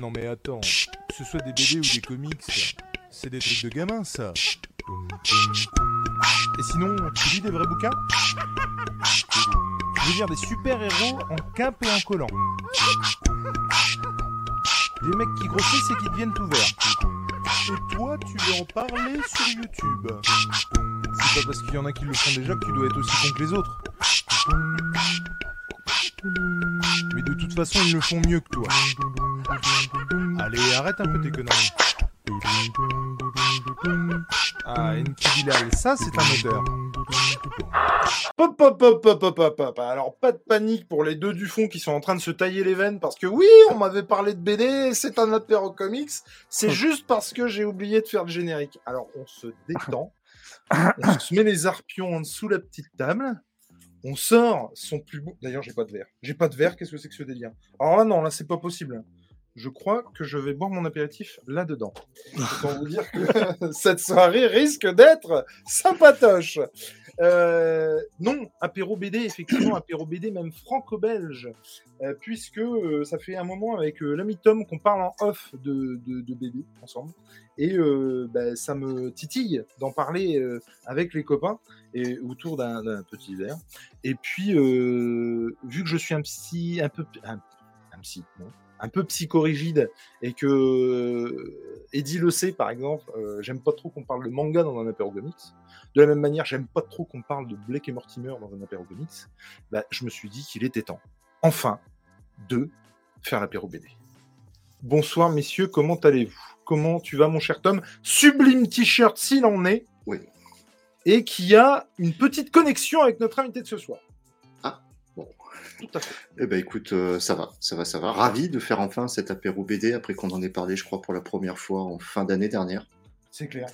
Non mais attends, que ce soit des BD ou des comics, c'est des trucs de gamins ça. Et sinon, tu lis des vrais bouquins Je veux dire des super-héros en cape et en collant. Des mecs qui grossissent et qui deviennent tout verts. Et toi, tu veux en parler sur YouTube. C'est pas parce qu'il y en a qui le font déjà que tu dois être aussi con que les autres. Mais de toute façon, ils le font mieux que toi. Allez, arrête un peu tes conneries. Ah, Bilal, ça c'est un odeur. Pop, pop, pop, pop, pop, pop, pop. Alors, pas de panique pour les deux du fond qui sont en train de se tailler les veines parce que oui, on m'avait parlé de BD, c'est un apéro comics. C'est juste parce que j'ai oublié de faire le générique. Alors, on se détend. On se met les arpions en dessous la petite table. On sort son plus beau. D'ailleurs, j'ai pas de verre. J'ai pas de verre, qu'est-ce que c'est que ce délire? Alors là, non, là, c'est pas possible. Je crois que je vais boire mon apéritif là-dedans. Autant vous dire que cette soirée risque d'être sympatoche. Euh, non, apéro BD, effectivement, apéro BD, même franco-belge, euh, puisque euh, ça fait un moment avec l'ami Tom qu'on parle en off de, de, de BD ensemble. Et bah, ça me titille d'en parler avec les copains et autour d'un d'un petit verre. Et puis, vu que je suis un psy, un peu, un, un psy, non, un peu psychorigide et que euh, Eddie le sait par exemple, euh, j'aime pas trop qu'on parle de manga dans un apéro comics. De la même manière, j'aime pas trop qu'on parle de Blake et Mortimer dans un apéro comics. Bah, je me suis dit qu'il était temps, enfin, de faire l'apéro BD. Bonsoir messieurs, comment allez-vous? Comment tu vas mon cher Tom? Sublime t-shirt s'il en est. Oui. Et qui a une petite connexion avec notre invité de ce soir. Tout à fait. Eh ben écoute, euh, ça va, ça va, ça va. Ravi de faire enfin cet apéro BD après qu'on en ait parlé, je crois, pour la première fois en fin d'année dernière. C'est clair.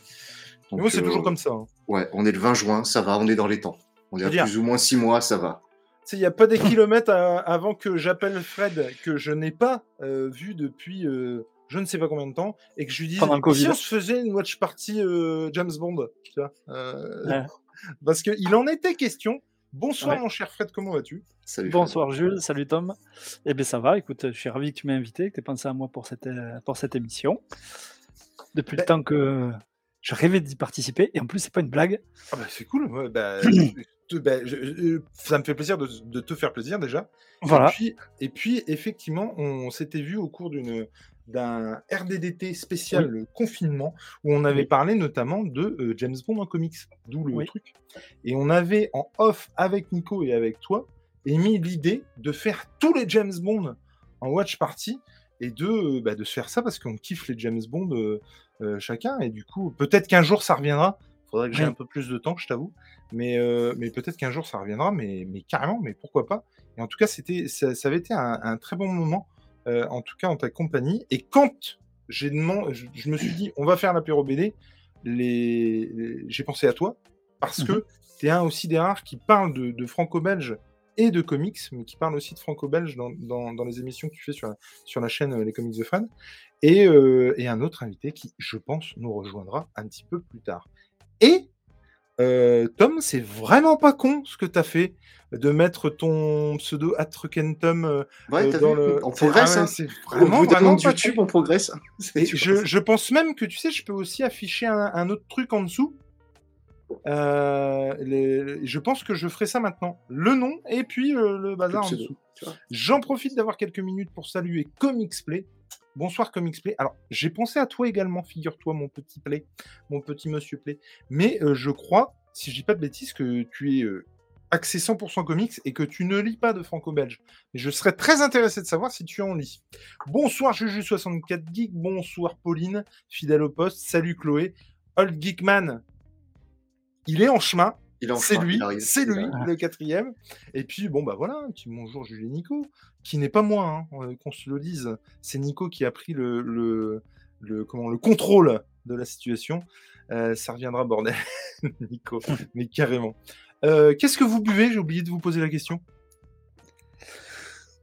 Donc, Mais moi, c'est euh, toujours comme ça. hein. Ouais, on est le 20 juin, ça va, on est dans les temps. On est à C'est-à-dire- plus ou moins 6 mois, ça va. Tu sais, il n'y a pas des kilomètres à- avant que j'appelle Fred, que je n'ai pas euh, vu depuis euh, je ne sais pas combien de temps, et que je lui dise Pendant le Covid. si on se faisait une watch party euh, James Bond, tu vois, euh, Ouais. parce qu'il en était question. Bonsoir Ouais. mon cher Fred, comment vas-tu? Salut. Bonsoir Jules, salut Tom. Eh bien ça va, écoute, je suis ravi que tu m'aies invité, que tu aies pensé à moi pour cette, euh, pour cette émission. Depuis Ben- le temps que je rêvais d'y participer, et en plus c'est pas une blague. Ah bah, c'est cool, ouais, bah, te- bah, je- je- ça me fait plaisir de, de te faire plaisir déjà. Voilà. Et puis, et puis, effectivement, on s'était vu au cours d'une d'un RDDT spécial confinement où on avait Oui. parlé notamment de euh, James Bond en comics, d'où le Oui. truc. Et on avait en off avec Nico et avec toi émis l'idée de faire tous les James Bond en watch party et de, euh, bah, de se faire ça parce qu'on kiffe les James Bond euh, euh, chacun et du coup peut-être qu'un jour ça reviendra. Faudrait que j'ai Oui. un peu plus de temps, je t'avoue. Mais, euh, mais peut-être qu'un jour ça reviendra, mais, mais carrément, mais pourquoi pas. Et en tout cas, c'était, ça, ça avait été un, un très bon moment, euh, en tout cas en ta compagnie. Et quand j'ai demandé, je, je me suis dit, on va faire l'apéro BD, les, les- j'ai pensé à toi, parce que tu es un aussi des rares qui parle de, de franco-belge et de comics, mais qui parle aussi de franco-belge dans, dans, dans les émissions que tu fais sur la, sur la chaîne euh, Les Comics de Fred. Et, euh, et un autre invité qui, je pense, nous rejoindra un petit peu plus tard. Et euh, Tom, c'est vraiment pas con ce que tu as fait de mettre ton pseudo Atrukentum euh, Ouais, t'as dans vu le. On progresse, ah hein. c'est Au vraiment, bout d'un vraiment YouTube, on progresse. Je, je pense même que tu sais, je peux aussi afficher un, un autre truc en dessous. Euh, les- je pense que je ferai ça maintenant. Le nom et puis euh, le bazar en dessous. J'en profite d'avoir quelques minutes pour saluer Comics Play. Bonsoir Comics Play. Alors, j'ai pensé à toi également, figure-toi, mon petit Play, mon petit monsieur Play. Mais euh, je crois, si je dis pas de bêtises, que tu es axé 100% comics et que tu ne lis pas de franco-belge. Mais je serais très intéressé de savoir si tu en lis. Bonsoir Juju64 Geek, bonsoir Pauline, fidèle au poste. Salut Chloé. Old Geekman, il est en chemin. Il est en C'est lui, c'est lui, le quatrième. Et puis, bon, bah voilà, un petit bonjour Jules et Nico, qui n'est pas moi, hein, euh, qu'on se le dise. C'est Nico qui a pris le, le, le, comment, le contrôle de la situation. Euh, ça reviendra, bordel, Nico, mais carrément. Euh, Qu'est-ce que vous buvez? J'ai oublié de vous poser la question.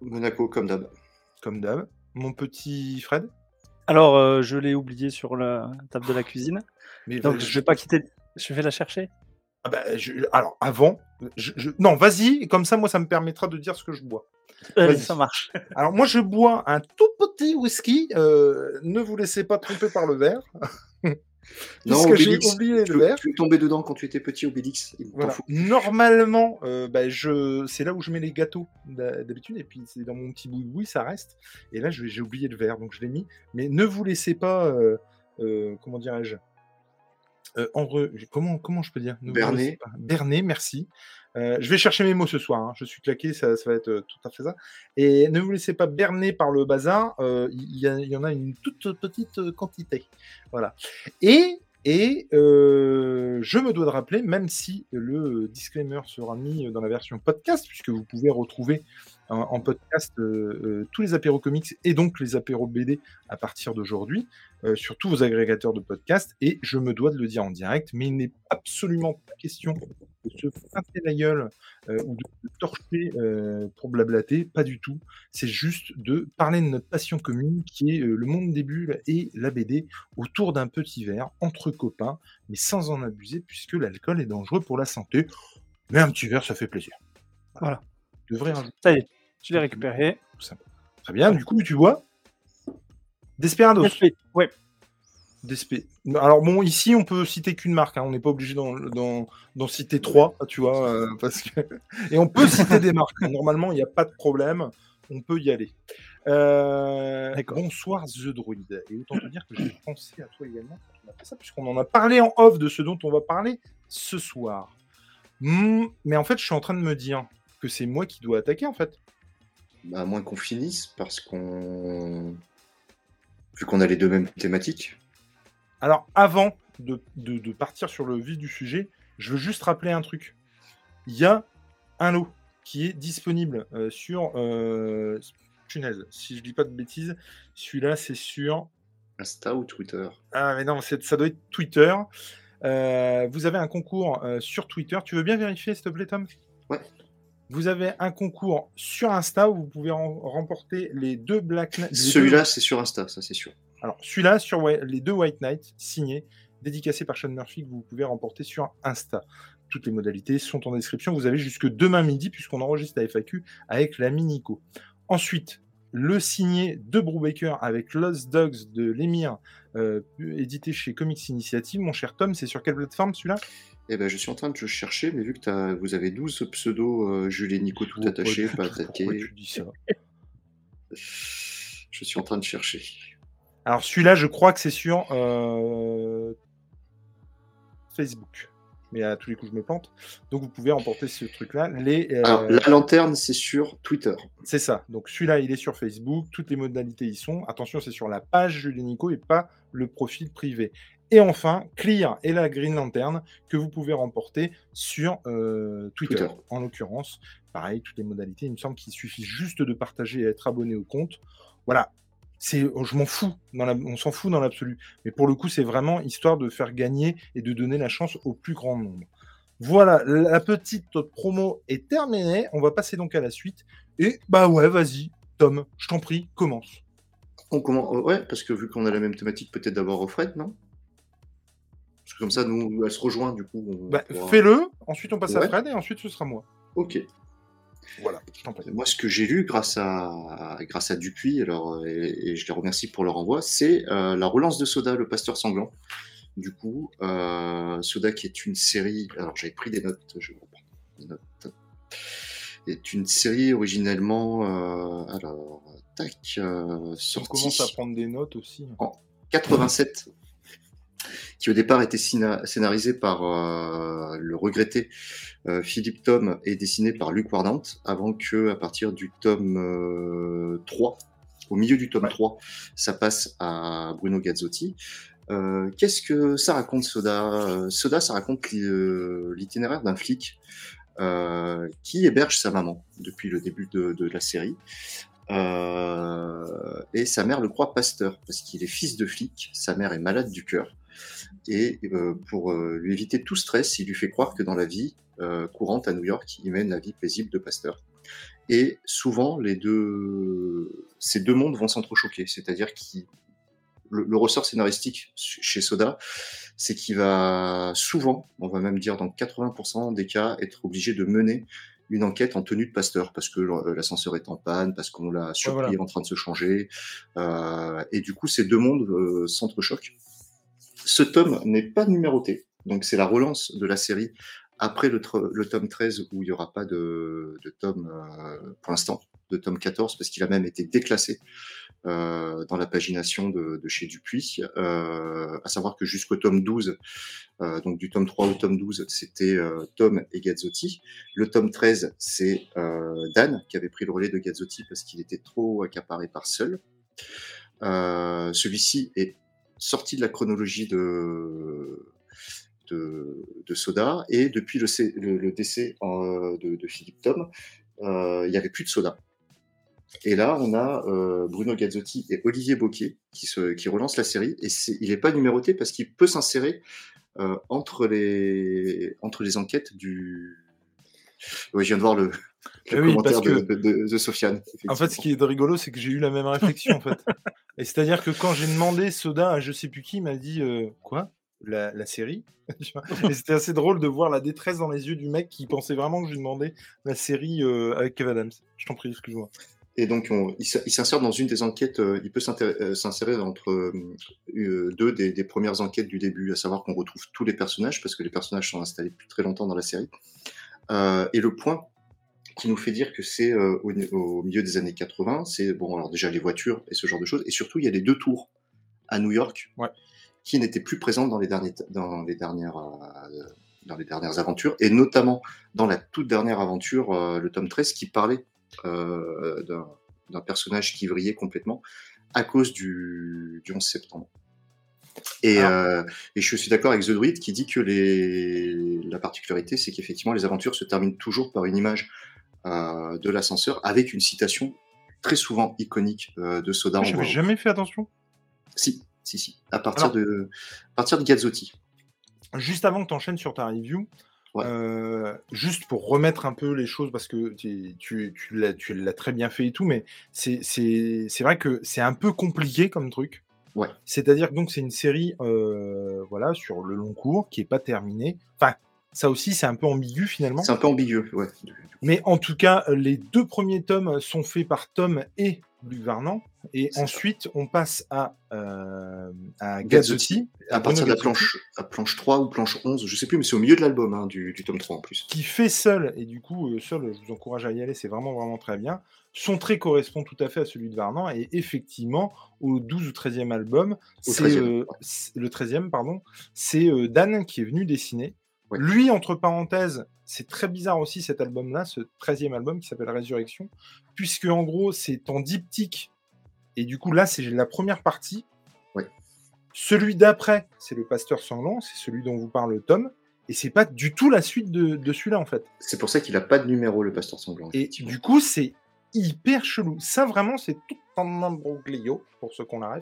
Monaco, comme d'hab. Comme d'hab. Mon petit Fred? Alors euh, je l'ai oublié sur la table de la cuisine, mais donc je vais pas quitter. Je vais la chercher. Ah bah, je- alors, avant, je- je- non, vas-y, comme ça, moi, ça me permettra de dire ce que je bois. Vas-y. ça marche. Alors moi je bois un tout petit whisky. euh, ne vous laissez pas tromper par le verre. Non, Puisque j'ai oublié tu, le verre. tu es tombé dedans quand tu étais petit, Obélix. Voilà. Normalement, euh, bah, je... c'est là où je mets les gâteaux d'ha- d'habitude, et puis c'est dans mon petit boui-boui, ça reste. Et là, je- j'ai oublié le verre, donc je l'ai mis. Mais ne vous laissez pas, euh, euh, comment dirais-je, euh, en re- comment, comment je peux dire? Pas- Berner, merci. Euh, je vais chercher mes mots ce soir, hein. je suis claqué, ça, ça va être euh, tout à fait ça. Et ne vous laissez pas berner par le bazar, euh, il y, y en a une toute petite quantité. Voilà. Et, et je me dois de rappeler, même si le disclaimer sera mis dans la version podcast, puisque vous pouvez retrouver en, en podcast euh, euh, tous les apéros comics et donc les apéros BD à partir d'aujourd'hui euh, sur tous vos agrégateurs de podcasts. Et je me dois de le dire en direct, mais il n'est absolument pas question de se pincer la gueule euh, ou de se torcher euh, pour blablater, pas du tout. C'est juste de parler de notre passion commune qui est euh, le monde des bulles et la BD autour d'un petit verre entre copains, mais sans en abuser puisque l'alcool est dangereux pour la santé. Mais un petit verre, ça fait plaisir. Voilà. Tu devrais rajouter Ça y est, je l'ai récupéré. Très bien, du coup, tu vois Desperados. Respect. Ouais. Alors bon, ici, on peut citer qu'une marque. hein. On n'est pas obligé d'en, citer trois, tu vois, euh, parce que... Et on peut citer des marques. Normalement, il n'y a pas de problème. On peut y aller. Euh, bonsoir The Druid. Et autant te dire que j'ai pensé à toi également quand on a fait ça, puisqu'on en a parlé en off de ce dont on va parler ce soir. Hmm, mais en fait, je suis en train de me dire que c'est moi qui dois attaquer, en fait. À moins qu'on finisse, parce qu'on. Vu qu'on a les deux mêmes thématiques. Alors, avant de, de- de partir sur le vif du sujet, je veux juste rappeler un truc. Il y a un lot qui est disponible euh, sur. Euh, si je dis pas de bêtises, celui-là, c'est sur. Insta ou Twitter? Ah, mais non, ça doit être Twitter. Euh, vous avez un concours euh, sur Twitter. Tu veux bien vérifier, s'il te plaît, Tom? Ouais. Vous avez un concours sur Insta où vous pouvez rem- remporter les deux Black Knight- les deux- Celui-là, c'est sur Insta, ça c'est sûr. alors, celui-là, sur les deux White Knights, signés, dédicacés par Sean Murphy, que vous pouvez remporter sur Insta. Toutes les modalités sont en description. Vous avez jusque demain midi, puisqu'on enregistre la FAQ avec l'ami Nico. Ensuite, le signé de Brubaker avec Lost Dogs de l'émir, euh, édité chez Comics Initiative. Mon cher Tom, c'est sur quelle plateforme celui-là? Eh ben, je suis en train de le chercher, mais vu que t'as- vous avez 12 pseudos euh, Jules et Nico tout attachés, pas attaqués, tu dis ça? Je suis en train de chercher. Alors, celui-là, je crois que c'est sur euh, Facebook. Mais à tous les coups, je me plante. Donc, vous pouvez remporter ce truc-là. Les, euh, Alors, la lanterne, c'est sur Twitter. C'est ça. Donc celui-là, il est sur Facebook. Toutes les modalités y sont. Attention, c'est sur la page Jules Nico et pas le profil privé. Et enfin, Clear et la Green Lantern que vous pouvez remporter sur euh, Twitter, Twitter. en l'occurrence. Pareil, toutes les modalités. Il me semble qu'il suffit juste de partager et être abonné au compte. Voilà. C'est, oh, je m'en fous. Dans la- on s'en fout dans l'absolu. Mais pour le coup, c'est vraiment histoire de faire gagner et de donner la chance au plus grand nombre. Voilà, la petite promo est terminée. On va passer donc à la suite. Et bah ouais, vas-y, Tom, je t'en prie, commence. On commence... oh, Ouais, parce que vu qu'on a la même thématique, peut-être d'abord au Fred, non? Parce que comme ça, nous, elle se rejoint, du coup. Bah, pourra- Fais-le, ensuite on passe à. Fred et ensuite ce sera moi. Ok. Voilà. Moi, ce que j'ai lu grâce à, grâce à Dupuis, alors, et, et je les remercie pour leur envoi, c'est euh, la relance de Soda, le pasteur sanglant. Du coup, euh, Soda qui est une série. Alors, j'avais pris des notes, je reprends des notes. Est une série originellement. euh, alors, tac, euh, On sortie. commence à prendre des notes aussi. 87, qui au départ était scéna- scénarisé par euh, le regretté euh, Philippe Tom et dessiné par Luc Wardant, avant que à partir du tome euh, 3, au milieu du tome 3, ça passe à Bruno Gazzotti. Euh, Qu'est-ce que ça raconte, Soda? Euh, Soda, ça raconte l'i- euh, l'itinéraire d'un flic euh, qui héberge sa maman depuis le début de, de la série. Euh, et sa mère le croit pasteur parce qu'il est fils de flic, sa mère est malade du cœur. Et euh, pour euh, lui éviter tout stress, il lui fait croire que dans la vie euh, courante à New York, il mène la vie paisible de pasteur. Et souvent, les deux, ces deux mondes vont s'entrechoquer. C'est-à-dire que le, le ressort scénaristique chez Soda, c'est qu'il va souvent, on va même dire dans 80% des cas, être obligé de mener une enquête en tenue de pasteur parce que l'ascenseur est en panne, parce qu'on l'a surpris en train de se changer. et du coup, ces deux mondes s'entrechoquent. Ce tome n'est pas numéroté, donc c'est la relance de la série après le, tome 13 où il n'y aura pas de, tome pour l'instant, de tome 14 parce qu'il a même été déclassé euh, dans la pagination de, chez Dupuis, euh, à savoir que jusqu'au tome 12, euh, donc du tome 3 au tome 12, c'était Tom et Gazzotti. Le tome 13, c'est Dan qui avait pris le relais de Gazzotti parce qu'il était trop accaparé par seul. Celui-ci est sorti de la chronologie de, de, Soda et depuis le, décès de, de, Philippe Tom, il n'y avait plus de Soda. Et là, on a euh, Bruno Gazzotti et Olivier Boquet qui, relancent la série. Et il n'est pas numéroté parce qu'il peut s'insérer euh, entre, les, enquêtes du. Oui, je viens de voir le, commentaire de, Sofiane. En fait, ce qui est rigolo, c'est que j'ai eu la même réflexion. en fait. Et c'est-à-dire que quand j'ai demandé Soda à je sais plus qui, il m'a dit euh, Quoi? La, la, série? et c'était assez drôle de voir la détresse dans les yeux du mec qui pensait vraiment que je lui demandais la série avec Kevin Adams. Je t'en prie, excuse-moi. Et donc, il s'insère dans une des enquêtes, euh, il peut euh, s'insérer entre euh, deux des, premières enquêtes du début, à savoir qu'on retrouve tous les personnages, parce que les personnages sont installés depuis très longtemps dans la série. et le point qui nous fait dire que c'est au, milieu des années 80, c'est, bon, alors déjà les voitures et ce genre de choses, et surtout, il y a les deux tours à New York qui n'étaient plus présentes dans les, derniers, dans les dernières dans les dernières aventures, et notamment dans la toute dernière aventure, le tome 13, qui parlait euh, d'un personnage qui vrillait complètement à cause du, 11 septembre. Euh, et, je suis d'accord avec The Druid qui dit que les, la particularité, c'est qu'effectivement, les aventures se terminent toujours par une image euh, de l'ascenseur avec une citation très souvent iconique de Soda. Je n'avais jamais fait attention. Si, si, si. À partir, de, à partir de Gazzotti. Juste avant que tu enchaînes sur ta review, euh, juste pour remettre un peu les choses, parce que tu, tu, tu l'as très bien fait et tout, mais c'est vrai que c'est un peu compliqué comme truc. Ouais. C'est-à-dire que c'est une série euh, voilà, sur le long cours qui n'est pas terminée. Enfin, ça aussi, c'est un peu ambigu finalement. C'est un peu ambigu, ouais. Mais en tout cas, les deux premiers tomes sont faits par Tom et Luc Varnant. Et ensuite, on passe à, euh, à Gazzotti. À partir de la planche, à planche 3 ou planche 11, je sais plus, mais c'est au milieu de l'album, hein, du, tome 3 en plus. Qui fait seul, et du coup, euh, seul, je vous encourage à y aller, c'est vraiment, vraiment très bien. Son trait correspond tout à fait à celui de Varnant, et effectivement, au 12 ou 13e album, c'est euh, le 13e, pardon, c'est euh, Dan qui est venu dessiner. Lui, entre parenthèses, c'est très bizarre aussi cet album-là, ce 13e album qui s'appelle Résurrection, puisque en gros, c'est en diptyque. Et du coup, là, c'est la première partie. Celui d'après, c'est le Pasteur Sanglant, c'est celui dont vous parle Tom. Et c'est pas du tout la suite de, de celui-là, en fait. C'est pour ça qu'il n'a pas de numéro, le Pasteur Sanglant. Et du coup, c'est hyper chelou. Ça, vraiment, c'est tout un imbroglio, pour ceux qu'on la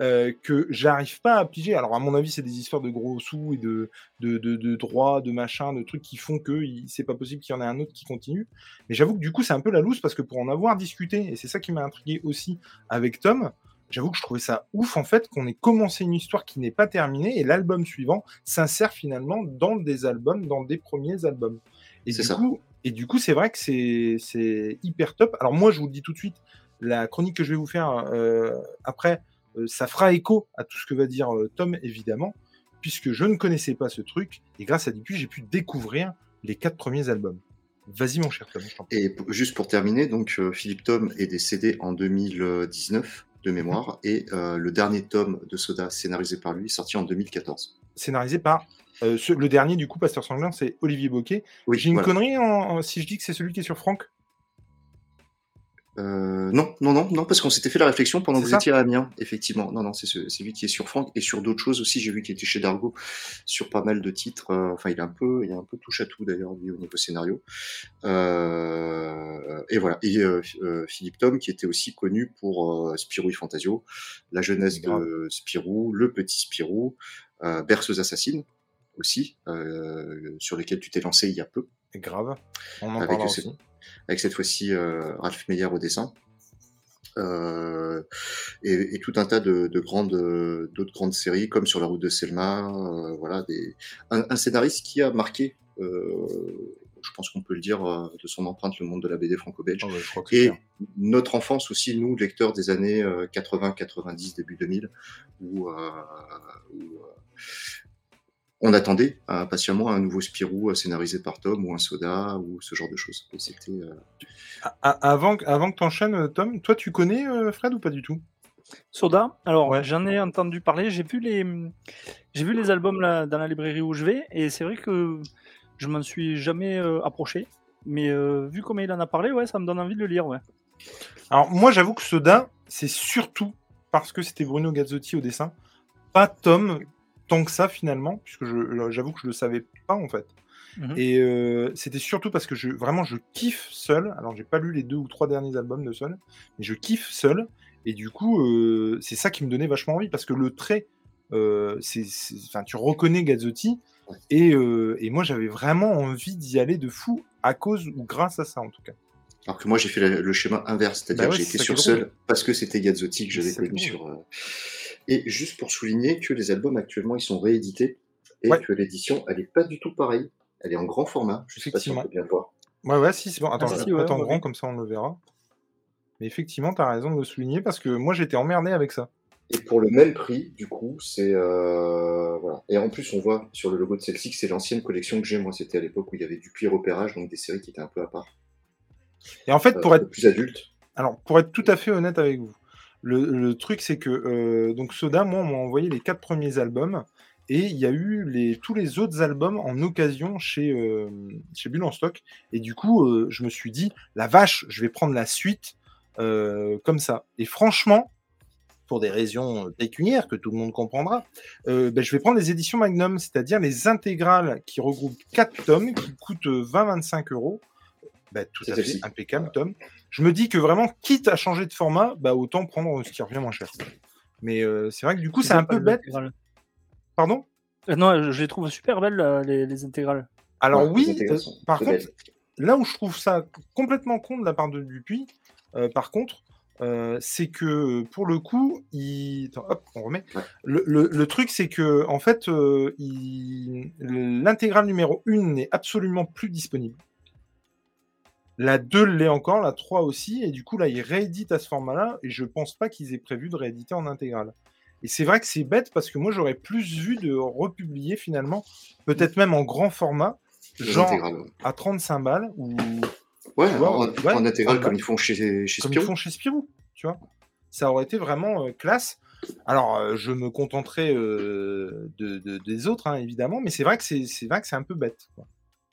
euh, que j'arrive pas à piger. Alors, à mon avis, c'est des histoires de gros sous et de, de, de, droits, de machin, de trucs qui font que c'est pas possible qu'il y en ait un autre qui continue. Mais j'avoue que du coup, c'est un peu la loose parce que pour en avoir discuté, et c'est ça qui m'a intrigué aussi avec Tom, j'avoue que je trouvais ça ouf en fait qu'on ait commencé une histoire qui n'est pas terminée et l'album suivant s'insère finalement dans des albums, dans des premiers albums. Et du coup, et du coup, c'est vrai que c'est hyper top. Alors moi, je vous le dis tout de suite, la chronique que je vais vous faire euh, après, euh, ça fera écho à tout ce que va dire euh, Tom, évidemment, puisque je ne connaissais pas ce truc, et grâce à Dupuis, j'ai pu découvrir les quatre premiers albums. Vas-y, mon cher Tom. Et juste pour terminer, donc Philippe Tom est décédé en 2019 de mémoire, et le dernier tome de Soda, scénarisé par lui, est sorti en 2014. Scénarisé par euh, le dernier, du coup, Pasteur Sanglant, c'est Olivier Boquet. J'ai une connerie si je dis que c'est celui qui est sur Franck? Euh, non, non, non, non, parce qu'on s'était fait la réflexion pendant que vous étiez à Amiens, effectivement. Non, non, c'est lui qui est sur Franck et sur d'autres choses aussi. J'ai vu qu'il était chez Dargo sur pas mal de titres. Euh, enfin, il a un peu, il un peu touche à tout d'ailleurs lui au niveau scénario. et voilà. Et Philippe Tom qui était aussi connu pour Spirou et Fantasio, la jeunesse de Spirou, le petit Spirou, Berceuse assassine aussi, euh, sur lesquels tu t'es lancé il y a peu. grave. On en avec, aussi. avec cette fois-ci euh, Ralph Meyer au dessin. Euh, et, tout un tas de, grandes d'autres grandes séries comme sur la route de Selma voilà des un, scénariste qui a marqué je pense qu'on peut le dire, de son empreinte, le monde de la BD franco-belge. Ah et notre enfance aussi, nous, lecteurs des années 80, 90, début 2000, où, on attendait impatiemment un nouveau Spirou scénarisé par Tom ou un Soda ou ce genre de choses. c'était. Avant, avant que tu enchaînes, Tom, toi tu connais Fred ou pas du tout? Soda, alors j'en ai entendu parler, j'ai vu les, j'ai vu les albums là, dans la librairie où je vais, et c'est vrai que je m'en suis jamais euh, approché, mais euh, vu comment il en a parlé, ouais, ça me donne envie de le lire, ouais. Alors moi j'avoue que Soda, c'est surtout parce que c'était Bruno Gazzotti au dessin, pas Tom tant que ça finalement, puisque j'avoue que je le savais pas en fait. Mhm. Et euh, c'était surtout parce que je, vraiment je kiffe seul. Alors j'ai pas lu les deux ou trois derniers albums de Seul, mais je kiffe seul. Et du coup, euh, c'est ça qui me donnait vachement envie, parce que le trait, euh, c'est, enfin, tu reconnais Gazzotti, et, euh, et moi j'avais vraiment envie d'y aller de fou, à cause ou grâce à ça en tout cas. Alors que moi j'ai fait le schéma inverse, c'est-à-dire bah que j'ai été sur seul parce que c'était Gazzotti que j'avais connu sur. Et juste pour souligner que les albums actuellement ils sont réédités et que l'édition elle est pas du tout pareille. Elle est en grand format. Je sais pas si on peut bien voir. Ouais, ouais, si, c'est bon. Attends, ah, je grand, comme ça on le verra. Mais effectivement, tu as raison de le souligner parce que moi, j'étais emmerdé avec ça. Et pour le même prix, du coup, c'est. Euh, voilà. Et en plus, on voit sur le logo de celle-ci que c'est l'ancienne collection que j'ai. Moi, c'était à l'époque où il y avait du cuir repérage, donc des séries qui étaient un peu à part. Et en fait, pour euh, être. Plus adulte. Alors, pour être tout à fait honnête avec vous, le, truc, c'est que. Euh, donc, Soda, moi, on m'a envoyé les quatre premiers albums. Et il y a eu les, tous les autres albums en occasion chez, chez Bull en stock. Et du coup, je me suis dit, la vache, je vais prendre la suite euh, comme ça. Et franchement, pour des raisons pécuniaires que tout le monde comprendra, euh, ben, je vais prendre les éditions Magnum, c'est-à-dire les intégrales qui regroupent 4 tomes, qui coûtent 20-25 euros. Ben, tout à fait impeccable, Tom. Je me dis que vraiment, quitte à changer de format, bah, autant prendre ce qui revient moins cher. Mais euh, c'est vrai que du coup, c'est un peu bête. Pardon? Non, je les trouve super belles, les, intégrales. Alors oui, par contre, là où je trouve ça complètement con de la part de Dupuis, euh, par contre, euh, c'est que pour le coup, il... hop, on remet. Le, truc, c'est que en fait, euh, l'intégrale numéro 1 n'est absolument plus disponible. La 2 l'est encore, la 3 aussi, et du coup, là, ils rééditent à ce format-là, et je pense pas qu'ils aient prévu de rééditer en intégrale. Et c'est vrai que c'est bête parce que moi, j'aurais plus vu de republier finalement, peut-être même en grand format, genre à 35 balles, ou Ouais, en, intégral comme ils font chez, chez Spirou. Comme ils font chez Spirou, tu vois. Ça aurait été vraiment euh, classe. Alors, euh, je me contenterai euh, de, des autres, hein, évidemment, mais c'est vrai que c'est vrai que c'est un peu bête,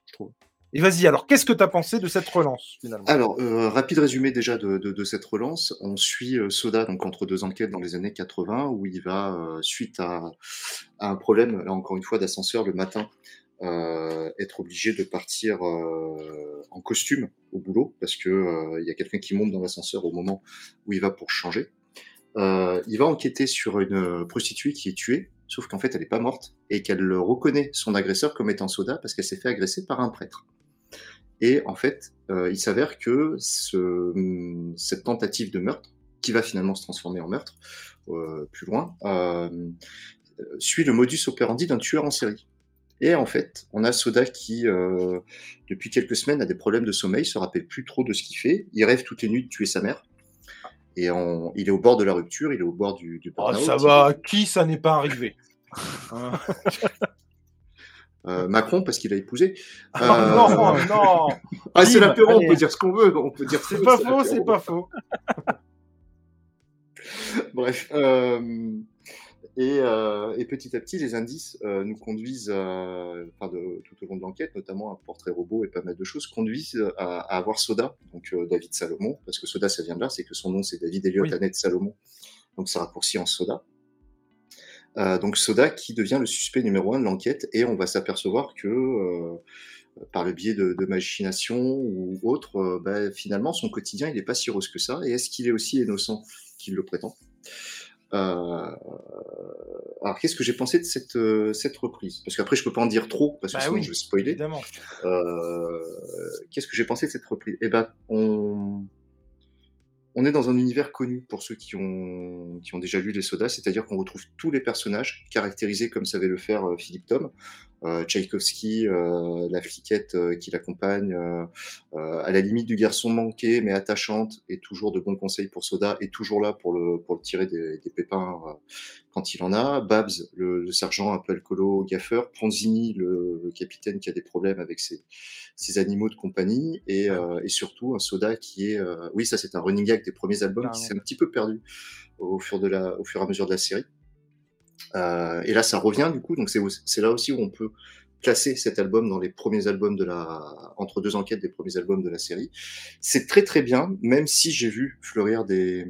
je trouve. Et vas-y, alors, qu'est-ce que tu as pensé de cette relance, finalement? Alors, rapide résumé déjà de, cette relance. On suit Soda, donc entre deux enquêtes dans les années 80, où il va, suite à, à, un problème, là encore une fois, d'ascenseur le matin, euh, être obligé de partir euh, en costume au boulot parce que euh, il y a quelqu'un qui monte dans l'ascenseur au moment où il va pour changer. il va enquêter sur une prostituée qui est tuée, sauf qu'en fait elle n'est pas morte et qu'elle reconnaît son agresseur comme étant Soda parce qu'elle s'est fait agresser par un prêtre. Et en fait, il s'avère que ce, cette tentative de meurtre, qui va finalement se transformer en meurtre plus loin, suit le modus operandi d'un tueur en série. Et en fait, on a Soda qui, euh, depuis quelques semaines, a des problèmes de sommeil, se rappelle plus trop de ce qu'il fait. Il rêve toutes les nuits de tuer sa mère. Et il est au bord de la rupture, il est au bord du, du ah, ça va, qui ça n'est pas arrivé euh, Macron, parce qu'il a épousé. Ah, non, euh, non Ah, c'est l'apéro, on peut dire ce qu'on veut. On peut dire c'est pas faux, c'est pas faux. Bref. Euh... Euh, et, petit à petit, les indices euh, nous conduisent, enfin de, tout au long de l'enquête, notamment un portrait robot et pas mal de choses, conduisent à, avoir Soda, donc euh, David Salomon, parce que Soda, ça vient de là, c'est que son nom, c'est David Elliott Annette Salomon, donc ça raccourcit en Soda. donc Soda qui devient le suspect numéro un de l'enquête, et on va s'apercevoir que par le biais de, machination ou autre, bah, finalement, son quotidien, il n'est pas si rose que ça, et est-ce qu'il est aussi innocent qu'il le prétend? euh, alors, qu'est-ce que j'ai pensé de cette, euh, cette reprise? Parce qu'après, je peux pas en dire trop, parce que bah sinon je vais spoiler. Euh, qu'est-ce que j'ai pensé de cette reprise? Eh ben, on, on est dans un univers connu pour ceux qui ont, qui ont déjà lu les sodas, c'est-à-dire qu'on retrouve tous les personnages caractérisés comme savait le faire Philippe Tom. Euh, Tchaïkovski, euh, la fliquette euh, qui l'accompagne, à la limite du garçon manqué mais attachante et toujours de bons conseils pour Soda et toujours là pour le pour le tirer des, des pépins quand il en a. Babs, le, sergent un peu alcoolo, gaffeur. Pranzini, le, le, capitaine qui a des problèmes avec ses, ses animaux de compagnie et, et surtout un Soda qui est, oui ça c'est un running gag des premiers albums qui s'est un petit peu perdu au fur de la au fur et à mesure de la série. Euh, et là, ça revient du coup, donc c'est là aussi où on peut classer cet album dans les premiers albums de la, entre deux enquêtes des premiers albums de la série. C'est très très bien, même si j'ai vu fleurir des,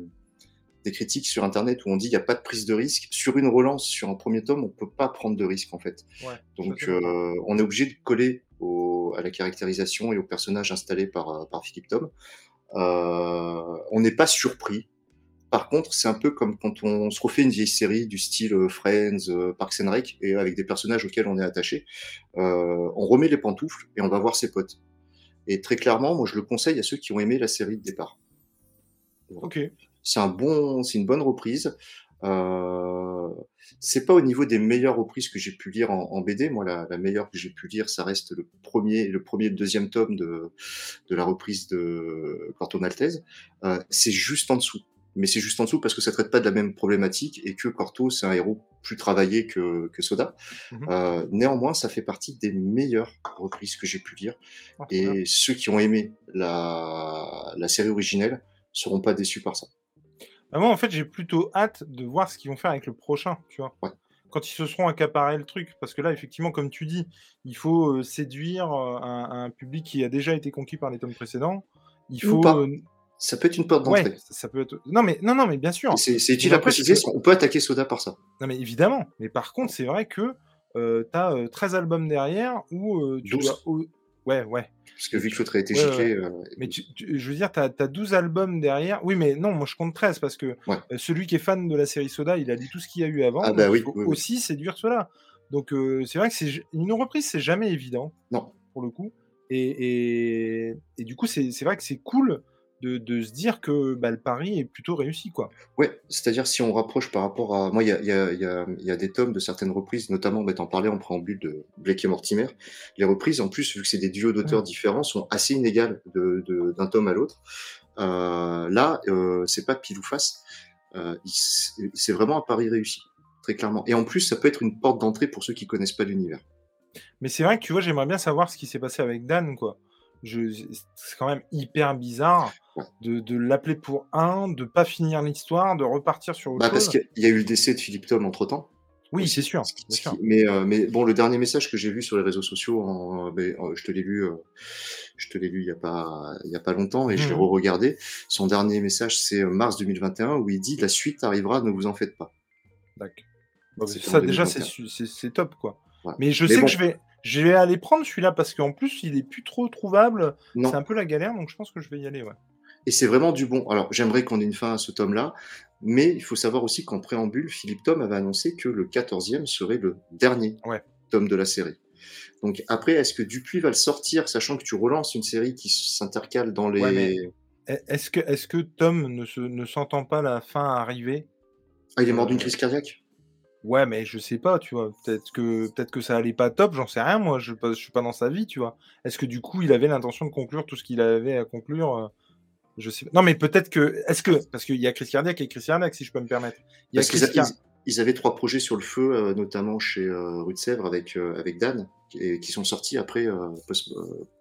des critiques sur internet où on dit qu'il n'y a pas de prise de risque. Sur une relance, sur un premier tome, on peut pas prendre de risque en fait. Ouais, donc euh, on est obligé de coller au, à la caractérisation et aux personnages installés par, par Philippe Tom. Euh, on n'est pas surpris par contre, c'est un peu comme quand on se refait une vieille série du style euh, Friends, euh, Parks and Rec, et avec des personnages auxquels on est attaché. Euh, on remet les pantoufles et on va voir ses potes. Et très clairement, moi, je le conseille à ceux qui ont aimé la série de départ. Ok. C'est un bon, c'est une bonne reprise. Euh, c'est pas au niveau des meilleures reprises que j'ai pu lire en, BD. Moi, la, meilleure que j'ai pu lire, ça reste le premier, le premier et le deuxième tome de, de la reprise de Corto Maltese. Euh, c'est juste en dessous mais c'est juste en dessous parce que ça traite pas de la même problématique et que Corto, c'est un héros plus travaillé que, que Soda. Mhm. Euh, néanmoins, ça fait partie des meilleures reprises que j'ai pu lire. Ah, et ceux qui ont aimé la, la série originelle seront pas déçus par ça. Bah, moi, en fait, j'ai plutôt hâte de voir ce qu'ils vont faire avec le prochain, tu vois. Quand ils se seront accaparés le truc, parce que là, effectivement, comme tu dis, il faut euh, séduire euh, un, un, public qui a déjà été conquis par les tomes précédents. Il faut. Ça peut être une porte d'entrée. ça peut être... Non, mais, non, non, mais bien sûr. C'est utile à préciser, on peut attaquer Soda par ça. Non, mais évidemment. Mais par contre, c'est vrai que euh, tu as 13 albums derrière où euh, tu 12. Ouais, ouais. Parce que vu que l'autre a été. Euh, mais je veux dire, tu as, 12 albums derrière. Oui, mais non, moi je compte 13 parce que euh, celui qui est fan de la série Soda, il a lu tout ce qu'il y a eu avant. Ah, bah oui, aussi séduire cela. Donc c'est vrai que c'est une reprise, c'est jamais évident. Non. Pour le coup. Et, et, et du coup, c'est vrai que c'est cool de, se dire que bah, le pari est plutôt réussi. quoi. Ouais, c'est-à-dire si on rapproche par rapport à. Moi, il y a, y, a, y a, des tomes de certaines reprises, notamment, bah, t'en parlais en préambule de Blake et Mortimer. Les reprises, en plus, vu que c'est des duos d'auteurs différents, sont assez inégales d'un de, d'un tome à l'autre. Euh, là, euh, c'est pas pile ou face. Euh, c'est vraiment un pari réussi, très clairement. Et en plus, ça peut être une porte d'entrée pour ceux qui connaissent pas l'univers. Mais c'est vrai que tu vois, j'aimerais bien savoir ce qui s'est passé avec Dan, quoi c'est quand même hyper bizarre de, l'appeler pour un, de pas finir l'histoire, de repartir sur autre bah, Parce qu'il y a eu le décès de Philippe Tom entre temps. Oui, c'est sûr. Mais, euh, mais bon, le dernier message que j'ai vu sur les réseaux sociaux, en, euh, je te l'ai lu, euh, je te l'ai lu il y a pas, il y a pas longtemps et je l'ai mmh re-regardé. Son dernier message, c'est mars 2021 où il dit la suite arrivera, ne vous en faites pas. D'accord. ça déjà, c'est top quoi. Mais je sais que je vais, je vais aller prendre celui-là parce qu'en plus, il est plus trop trouvable. C'est un peu la galère, donc je pense que je vais y aller. Ouais. Et c'est vraiment du bon. Alors, j'aimerais qu'on ait une fin à ce tome-là, mais il faut savoir aussi qu'en préambule, Philippe Tom avait annoncé que le 14e serait le dernier tome de la série. Donc après, est-ce que Dupuis va le sortir, sachant que tu relances une série qui s'intercale dans les... est-ce que, est que Tom ne, se, ne s'entend pas la fin arriver? Ah, il est mort d'une euh, crise cardiaque? Ouais, mais je sais pas, tu vois. Peut-être que, peut-être que ça allait pas top, j'en sais rien, moi. Je, je suis pas dans sa vie, tu vois. Est-ce que du coup, il avait l'intention de conclure tout ce qu'il avait à conclure euh, Je sais Non, mais peut-être que. Est-ce que. Parce qu'il y a Chris Cardiac et Chris Cardiac, si je peux me permettre. Il y a ils, avaient trois projets sur le feu, euh, notamment chez euh, Rue de Sèvres avec, avec Dan, et, qui sont sortis après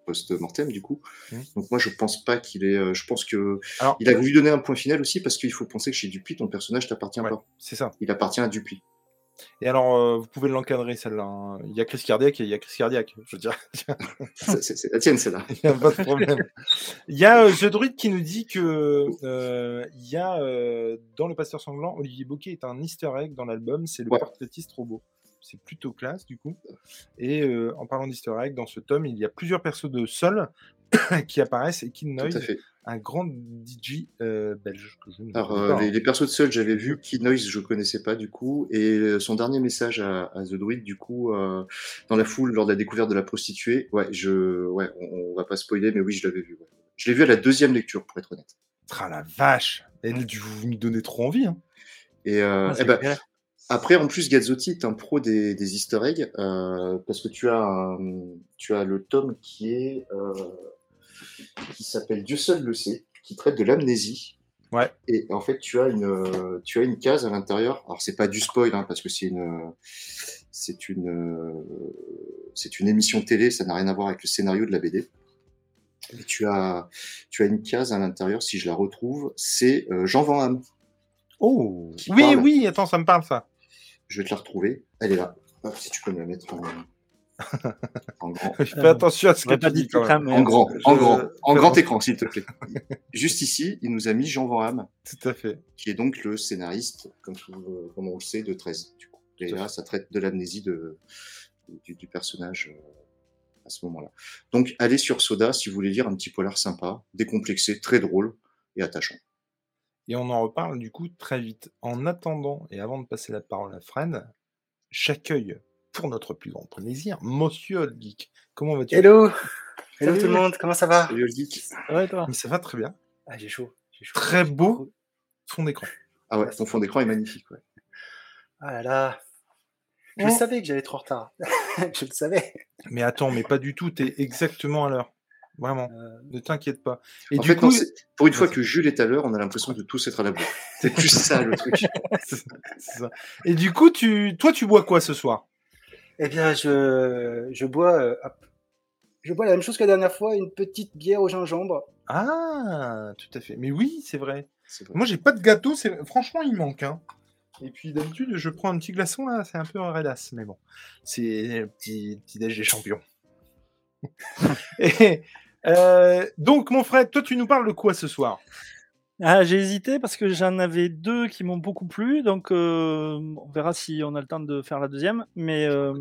post-mortem, du coup. Mmh. Donc, moi, je pense pas qu'il est. je pense que. il a voulu donner un point final aussi, parce qu'il faut penser que chez Dupuis, ton personnage t'appartient pas. C'est ça. Il appartient à Dupuis. Et alors, euh, vous pouvez l'encadrer, celle-là. Hein. Il y a crise cardiaque et il y a crise cardiaque, je veux dire. c'est la tienne, celle-là. Il n'y a pas de problème. Il y a euh, The Druid qui nous dit que euh, il y a dans Le Pasteur Sanglant, Olivier Bocquet est un easter egg dans l'album, c'est le portraitiste robot. C'est plutôt classe, du coup. Et en parlant d'easter egg, dans ce tome, il y a plusieurs persos de Sol qui apparaissent et qui Noise un grand DJ euh, belge. Que je Alors, euh, les, persos de Seul, j'avais vu. Kid Noise, je connaissais pas du coup. Et euh, son dernier message à, The Druid, du coup, dans la foule, lors de la découverte de la prostituée, ouais, je, ouais, on, va pas spoiler, mais oui, je l'avais vu. Je l'ai vu à la deuxième lecture, pour être honnête. Ah la vache Et vous me donnez trop envie. Hein. Et, ah, eh ben, Après, en plus, Gazzotti est un pro des, des easter eggs, euh, parce que tu as, un- tu as le tome qui est euh, qui s'appelle Dieu seul le sait, qui traite de l'amnésie. Ouais. Et en fait, tu as une, euh, tu as une case à l'intérieur. Alors, c'est pas du spoil, hein, parce que c'est une, c'est une, c'est une émission télé. Ça n'a rien à voir avec le scénario de la BD. Et tu as, tu as une case à l'intérieur. Si je la retrouve, c'est euh, Jean Van Hamme. Oh Oui, parle. oui, attends, ça me parle ça. Je vais te la retrouver. Elle est là. Hop, si tu peux me la mettre en, en grand. Fais attention à ce que tu dis quand même. En grand, en grand, en grand écran, s'il te plaît. Juste ici, il nous a mis Jean Van Hamme, Tout à fait. qui est donc le scénariste, comme, euh, comme on le sait, de 13. Du coup. Et là, ça traite de l'amnésie de, du, du personnage euh, à ce moment-là. Donc, allez sur Soda si vous voulez lire un petit polar sympa, décomplexé, très drôle et attachant. Et on en reparle du coup très vite. En attendant, et avant de passer la parole à Fred, j'accueille pour notre plus grand plaisir Monsieur Geek. Comment vas-tu? Hello Hello Salut. tout le monde, comment ça va? Geek. Ouais, toi? Mais ça va très bien. Ah j'ai chaud. Très beau fond d'écran. Ah ouais, ton fond d'écran est magnifique. Ouais. Ah là là Je savais que j'allais être en retard. je le savais. Mais attends, mais pas du tout, t'es exactement à l'heure. Vraiment, Euh, ne t'inquiète pas. Et en du fait, coup, non, pour une fois que Jules est à l'heure, on a l'impression de tous être à la bourre. C'est plus ça le truc. ça. Et du coup, tu, toi, tu bois quoi ce soir? Eh bien, je, je bois, euh, hop. je bois la même chose que la dernière fois, une petite bière au gingembre. Ah, tout à fait. Mais oui, c'est vrai. C'est vrai. Moi, j'ai pas de gâteau. C'est franchement, il manque. Hein. Et puis d'habitude, je prends un petit glaçon là, c'est un peu un redasse, mais bon, c'est le petit petit déj des champions. Et euh, donc, mon frère, toi, tu nous parles de quoi ce soir? Ah, j'ai hésité parce que j'en avais deux qui m'ont beaucoup plu, donc euh, on verra si on a le temps de faire la deuxième. Mais euh,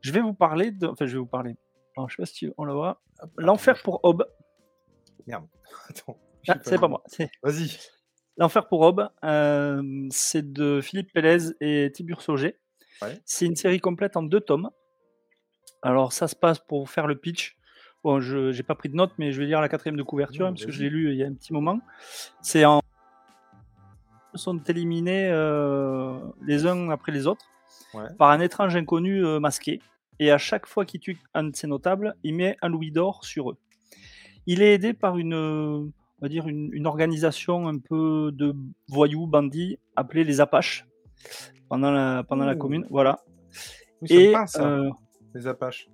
je vais vous parler de. Enfin, je vais vous parler. Alors, je sais pas si on la voit. L'enfer pour Hob. Merde. Attends. Ah, c'est pas moi. Vas-y. L'enfer pour Hob. euh, c'est de Philippe Pélez et Tibur Sauger. Ouais. C'est une série complète en deux tomes. Alors, ça se passe pour vous faire le pitch. Bon, je n'ai pas pris de notes, mais je vais lire la quatrième de couverture, Non, parce que je l'ai lu euh, il y a un petit moment. C'est en. sont éliminés euh, les uns après les autres Ouais. par un étrange inconnu euh, masqué. Et à chaque fois qu'il tue un de ses notables, il met un louis d'or sur eux. Il est aidé par une, euh, on va dire une, une organisation un peu de voyous, bandits, appelée les Apaches, pendant la, pendant la commune. Voilà. Oui, Et ça, les Apaches.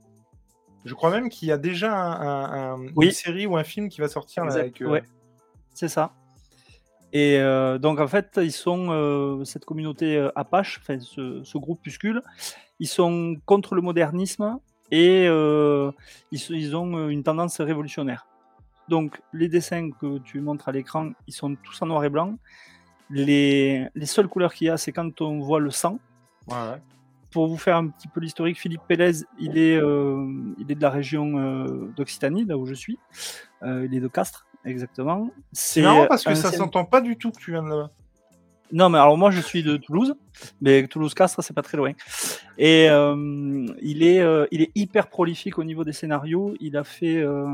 Je crois même qu'il y a déjà un, un- un- Oui. une série ou un film qui va sortir là, avec. euh, ouais. c'est ça. Et euh, donc en fait, ils sont euh, cette communauté Apache, enfin ce, ce groupuscule, ils sont contre le modernisme et ils, ont une tendance révolutionnaire. Donc les dessins que tu montres à l'écran, ils sont tous en noir et blanc. Les, les seules couleurs qu'il y a, c'est quand on voit le sang. ouais, ouais. Pour vous faire un petit peu l'historique, Philippe Pélez, il est, euh, il est de la région euh, d'Occitanie, là où je suis. Euh, il est de Castres, exactement. C'est marrant parce que ça s'entend pas du tout que tu viens de là-bas. Non, mais alors moi je suis de Toulouse, mais Toulouse-Castres, c'est pas très loin. Et euh, il, est, euh, il est hyper prolifique au niveau des scénarios. Il a fait, euh,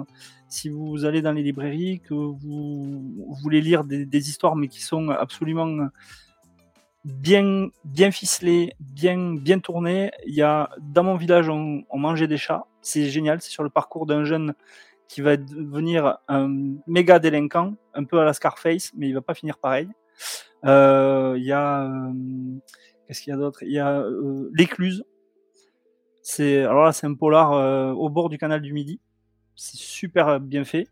si vous allez dans les librairies, que vous, vous voulez lire des, des histoires, mais qui sont absolument bien, bien ficelées, bien, bien tournées. Il y a, dans mon village, on, on mangeait des chats. C'est génial, c'est sur le parcours d'un jeune qui va devenir un méga délinquant, un peu à la Scarface, mais il va pas finir pareil. Euh, Il y a euh, qu'est-ce qu'il y a d'autre? Il y a euh, l'écluse. C'est alors là c'est un polar euh, au bord du canal du Midi. C'est super bien fait.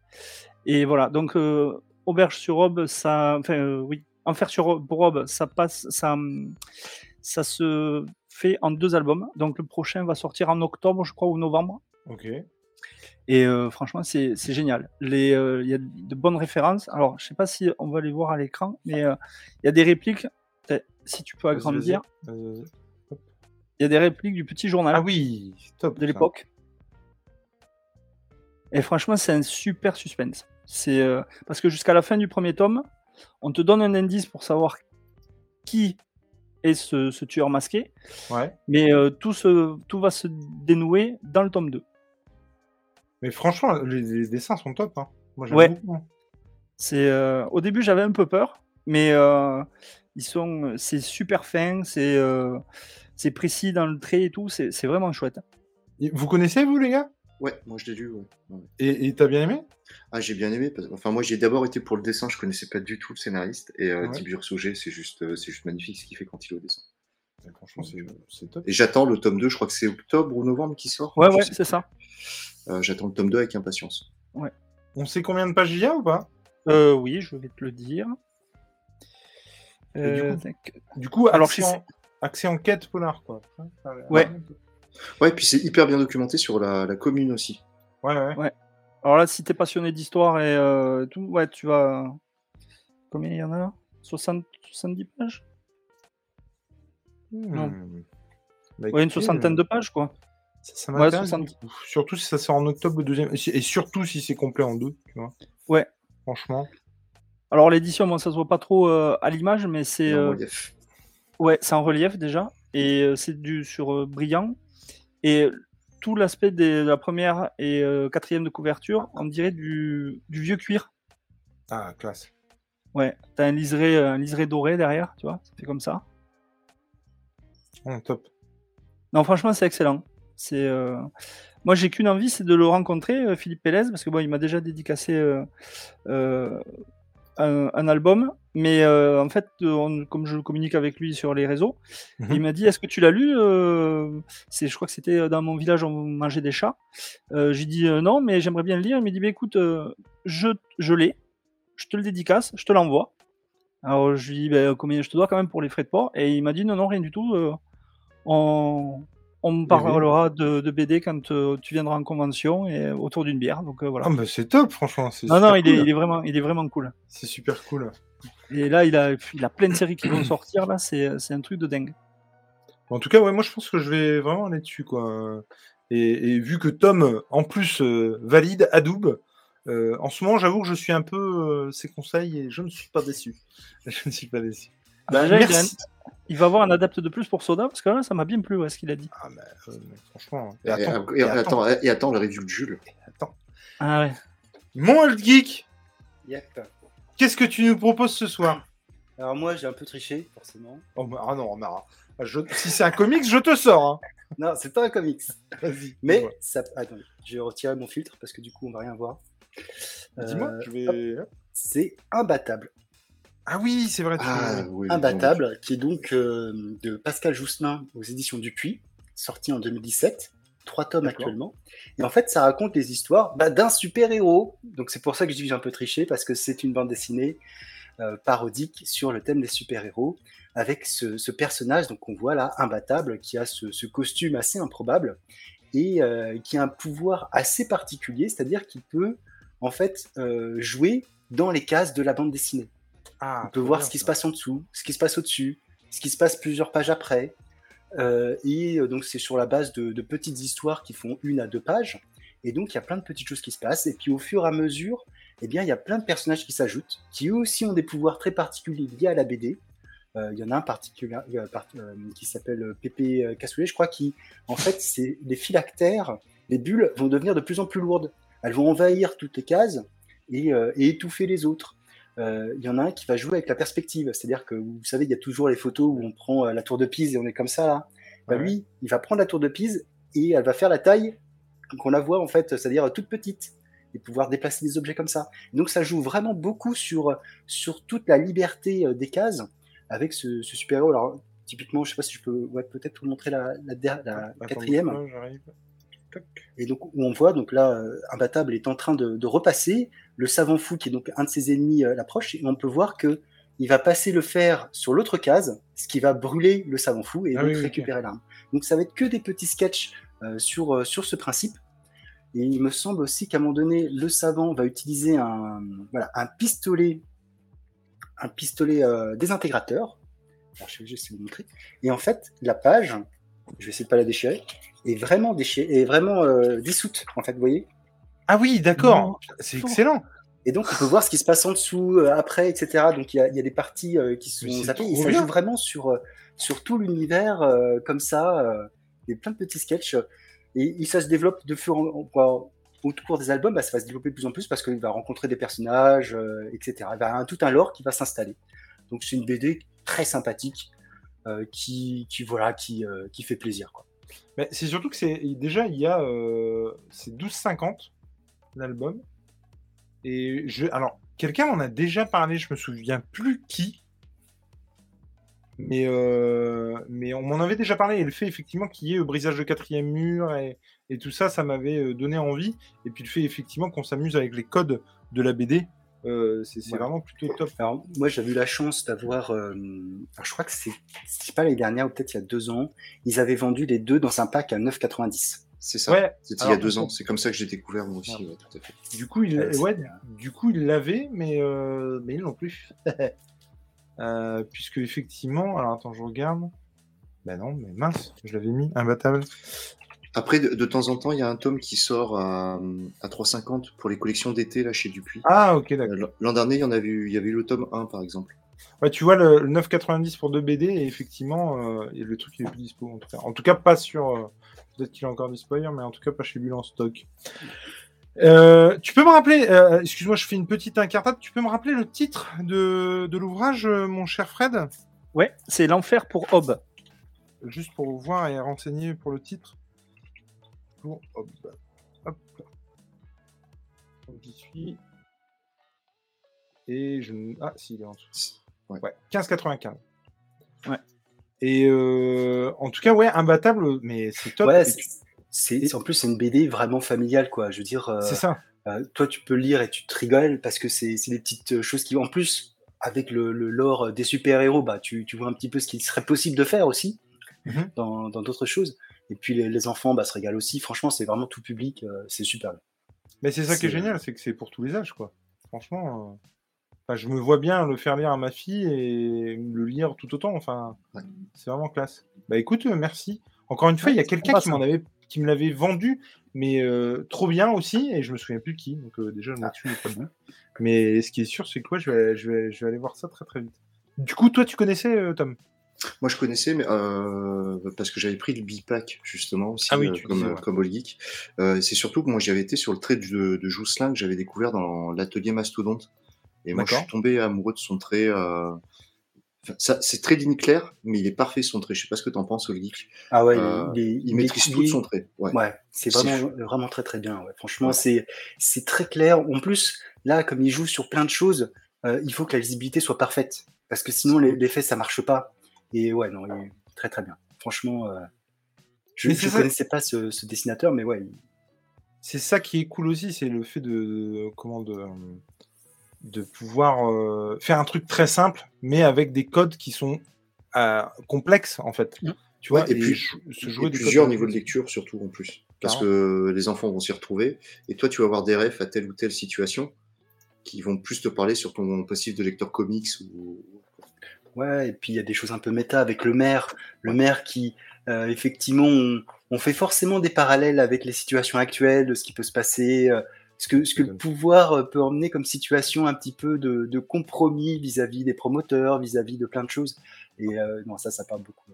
Et voilà donc euh, auberge sur Aube, ça enfin oui enfer sur Aube, ça passe ça ça se fait en deux albums. Donc le prochain va sortir en octobre je crois ou novembre. Ok. Et euh, franchement, c'est génial. Les, euh, Il y a de bonnes références. Alors, je sais pas si on va les voir à l'écran, mais euh, il y a des répliques. Si tu peux agrandir, il y a des répliques du petit journal Ah oui, top. de l'époque. Et franchement, c'est un super suspense. C'est parce que jusqu'à la fin du premier tome, on te donne un indice pour savoir qui est ce, ce tueur masqué, Ouais. mais euh, tout, se, tout va se dénouer dans le tome 2. Mais franchement, les, les dessins sont top. Hein. Moi, j'aime Ouais. beaucoup. C'est euh, au début j'avais un peu peur, mais euh, Ils sont, c'est super fin, c'est c'est précis dans le trait et tout, c'est vraiment chouette. Vous connaissez, vous, les gars? Ouais, moi je l'ai lu. Ouais. Et t'as bien aimé? Ah, j'ai bien aimé. Enfin, moi j'ai d'abord été pour le dessin, je connaissais pas du tout le scénariste. Et euh, Tibur Sauger, c'est juste, euh, c'est juste magnifique ce qu'il fait quand il est au dessin. franchement, c'est top. Et j'attends le tome 2, je crois que c'est octobre ou novembre qui sort. Ouais, ouais, c'est ça. Euh, j'attends le tome 2 avec impatience. Ouais. On sait combien de pages il y a ou pas? Euh, Oui, je vais te le dire. du coup, alors accès, en, accès en quête polar, quoi. Ouais. Ouais, puis c'est hyper bien documenté sur la, commune aussi. Ouais, ouais. ouais. Alors là, si t'es passionné d'histoire et euh, tout, ouais, tu vas. Combien il y en a là? 60, 70 pages? Hmm. Non. Bah, ouais, une soixantaine de pages, quoi. Ça, m'intéresse. Surtout si ça sort en octobre le deuxième. Et surtout si c'est complet en deux, tu vois. Ouais. Franchement. Alors l'édition, moi, ça se voit pas trop euh, à l'image, mais c'est. Euh... Ouais, c'est en relief déjà. Et euh, c'est du sur brillant. Et tout l'aspect de la première et euh, quatrième de couverture, on dirait du, vieux cuir. Ah, classe. Ouais, t'as un liseré, un liseré doré derrière, tu vois, c'est comme ça. Oh, top. Non, franchement, c'est excellent. C'est, euh, Moi, j'ai qu'une envie, c'est de le rencontrer, euh, Philippe Pélez, parce que bon, il m'a déjà dédicacé un, album, mais euh, en fait, comme je communique avec lui sur les réseaux, mhm. il m'a dit Est-ce que tu l'as lu euh, C'est, Je crois que c'était dans mon village, on mangeait des chats. Euh, j'ai dit non, mais j'aimerais bien le lire. Il m'a dit bah, Écoute, je, je l'ai, je te le dédicace, je te l'envoie. Alors je lui dis bah, Combien je te dois quand même pour les frais de port Et il m'a dit Non, non, rien du tout. on, on me parlera de, BD quand euh, tu viendras en convention et autour d'une bière. Donc euh, voilà. Ah, c'est top, franchement. Non, non, il, est, vraiment, il est vraiment cool. C'est super cool. Et là, il a, il a plein de séries qui vont sortir. Là, c'est un truc de dingue. En tout cas, ouais, moi, je pense que je vais vraiment aller dessus, quoi. Et, vu que Tom, en plus, euh, valide Adobe, en ce moment, j'avoue que je suis un peu ses conseils et je ne suis pas déçu. Je ne suis pas déçu. Merci. Il va avoir un adapte de plus pour Soda, parce que là, ça m'a bien plu, ce qu'il a dit. Ah, euh, franchement. Et, attends, et, attends, et, attends, le review de Jules. Attends. Ah ouais. Mon old geek Yep. Qu'est-ce que tu nous proposes ce soir? Alors, moi, j'ai un peu triché, forcément. Oh, ah non, Mara. Si c'est un comics, je te sors. Hein. non, c'est pas un comics. Vas-y. Mais, ça... attends, je vais retirer mon filtre, parce que du coup, on va rien voir. Dis-moi, euh, je vais. C'est imbattable. Ah oui, c'est vrai. Ah, Imbattable, qui est donc euh, de Pascal Jousselin aux éditions Dupuis, sorti en 2017, trois tomes actuellement. Et en fait, ça raconte les histoires bah, d'un super-héros. Donc c'est pour ça que je dis que j'ai un peu triché, parce que c'est une bande dessinée euh, parodique sur le thème des super-héros, avec ce, personnage donc on voit là, imbattable, qui a ce, costume assez improbable, et euh, qui a un pouvoir assez particulier, c'est-à-dire qu'il peut en fait jouer dans les cases de la bande dessinée. Ah, on peut voir ce qui se passe en dessous, ce qui se passe au-dessus, ce qui se passe plusieurs pages après. Euh, et euh, donc c'est sur la base de, petites histoires qui font une à deux pages. Et donc il y a plein de petites choses qui se passent. Et puis au fur et à mesure, eh bien il y a plein de personnages qui s'ajoutent, qui aussi ont des pouvoirs très particuliers liés à la BD. Euh, il y en a un particulier qui s'appelle Pépé Cassoulet, je crois, qui en fait c'est les phylactères, les bulles vont devenir de plus en plus lourdes. Elles vont envahir toutes les cases et étouffer les autres. Euh, il y en a un qui va jouer avec la perspective. C'est-à-dire que vous savez, il y a toujours les photos où on prend euh, la tour de Pise et on est comme ça. Bah, lui, il va prendre la tour de Pise et elle va faire la taille qu'on la voit en fait, c'est-à-dire toute petite et pouvoir déplacer des objets comme ça. Donc ça joue vraiment beaucoup sur, sur toute la liberté euh, des cases avec ce, super-héros. Alors typiquement, je sais pas si je peux peut-être vous montrer la, la, quatrième. Et donc où on voit donc là, Imbattable est en train de, de repasser le savant fou, qui est donc un de ses ennemis, euh, l'approche, et on peut voir que il va passer le fer sur l'autre case, ce qui va brûler le savant fou et ah donc récupérer l'arme. Donc ça va être que des petits sketchs euh, sur, euh, sur ce principe. Et il me semble aussi qu'à un moment donné, le savant va utiliser un, voilà, un pistolet, un pistolet désintégrateur. Alors, je vais de vous montrer. Et en fait, la page, je vais essayer de pas la déchirer, est vraiment déchirée, est vraiment dissoute. En fait, vous voyez ah oui, d'accord. C'est excellent. Et donc, on peut voir ce qui se passe en dessous, euh, après, etc. Donc, il y, a des parties euh, qui sont zappées. Il s'agit vraiment sur, euh, sur tout l'univers, comme ça. il y a plein de petits sketchs. Et, ça se développe de fur en au cours des albums, bah, ça va se développer de plus en plus parce qu'il va rencontrer des personnages, etc. Il va y avoir tout un lore qui va s'installer. Donc, c'est une BD très sympathique, qui, qui, voilà, qui, qui fait plaisir. Mais c'est surtout que c'est déjà il y a c'est 12,50 l'album et je alors quelqu'un m'en a déjà parlé, je me souviens plus qui. Mais, mais on m'en avait déjà parlé. Et le fait effectivement qu'il y ait le brisage de quatrième mur et, et tout ça, ça m'avait donné envie. Et puis le fait effectivement qu'on s'amuse avec les codes de la BD, euh, c'est vraiment plutôt top. Alors, moi, j'avais eu la chance d'avoir. Euh, je crois que c'est pas l'année dernière ou peut-être il y a deux ans. Ils avaient vendu les deux dans un pack à 9,90. C'est ça? C'était il y a deux ans. C'est comme ça que j'ai découvert moi aussi. tout à fait. Du coup, il, ouais, du coup, il l'avait, mais euh, mais ils l'ont plus. puisque effectivement, alors attends, je regarde. Ben non, mais mince, je l'avais mis imbattable. Après, de, temps en temps, il y a un tome qui sort à, à 3,50 pour les collections d'été là chez Dupuis. Ah, ok, d'accord. Euh, l'an dernier, il y en avait eu, il y avait eu le tome 1 par exemple. Ouais, tu vois le, 9,90 pour 2 BD et effectivement, euh, le truc il est plus dispo en tout cas. En tout cas, pas sur. Euh, peut-être qu'il est encore dispo mais en tout cas pas chez lui en stock. tu peux me rappeler, excuse-moi, je fais une petite incartade. Tu peux me rappeler le titre de, de l'ouvrage, mon cher Fred? Ouais, c'est L'enfer pour Hob. Juste pour voir et renseigner pour le titre. Hop. Hop. J'y suis. Et je. Ah, si, il est en dessous. Ouais. 15,95. Ouais. Et euh, en tout cas, ouais, imbattable, mais c'est top. Ouais, c'est, en plus, c'est une BD vraiment familiale, quoi. Je veux dire. Euh, c'est ça. Euh, toi, tu peux lire et tu te rigoles parce que c'est, des petites choses qui, en plus, avec le, lore des super-héros, bah, tu, tu, vois un petit peu ce qu'il serait possible de faire aussi dans, dans d'autres choses. Et puis les, enfants bah, se régalent aussi. Franchement, c'est vraiment tout public. Euh, c'est super. Mais c'est ça qui est génial, c'est que c'est pour tous les âges, quoi. Franchement, euh, je me vois bien le faire lire à ma fille et le lire tout autant. Enfin, c'est vraiment classe. Bah écoute, euh, merci. Encore une fois, il y a quelqu'un qui m'en avait, qui me l'avait vendu, mais trop bien aussi, et je me souviens plus qui. Donc déjà, n'est pas bon. Mais ce qui est sûr, c'est que quoi, je vais, je vais, je vais aller voir ça très très vite. Du coup, toi, tu connaissais Tom? Moi, je connaissais, mais euh, parce que j'avais pris le bipack justement aussi, ah oui, euh, comme, disais, comme All Geek. Euh, c'est surtout que moi, j'avais été sur le trait de, de Jousselin que j'avais découvert dans l'atelier Mastodonte. Et moi, je suis tombé amoureux de son trait. Euh... Enfin, c'est très ligne claire, mais il est parfait son trait. Je sais pas ce que tu en penses, All Geek. Ah ouais, il, il, il maîtrise tout son trait. Ouais, ouais c'est vraiment, vraiment très très bien. Ouais. Franchement, c'est c'est très clair. En plus, là, comme il joue sur plein de choses, il faut que la visibilité soit parfaite. Parce que sinon, l'effet, ça marche pas. Et ouais, non, il est très très bien. Franchement, euh, je ne connaissais pas ce, dessinateur, mais ouais. C'est ça qui est cool aussi, c'est le fait de, comment de, de pouvoir euh, faire un truc très simple, mais avec des codes qui sont euh, complexes en fait. Mmh. Tu vois, et, puis se jouer plusieurs niveaux de lecture surtout en plus, parce que les enfants vont s'y retrouver, et toi tu vas avoir des refs à telle ou telle situation qui vont plus te parler sur ton passif de lecteur comics ou, Ouais, et puis il y a des choses un peu méta avec le maire. Le maire qui, euh, effectivement, on, fait forcément des parallèles avec les situations actuelles, de ce qui peut se passer, euh, ce, que, ce que le pouvoir euh, peut emmener comme situation un petit peu de, compromis vis-à-vis des promoteurs, vis-à-vis de plein de choses. Et non, ça, ça parle beaucoup.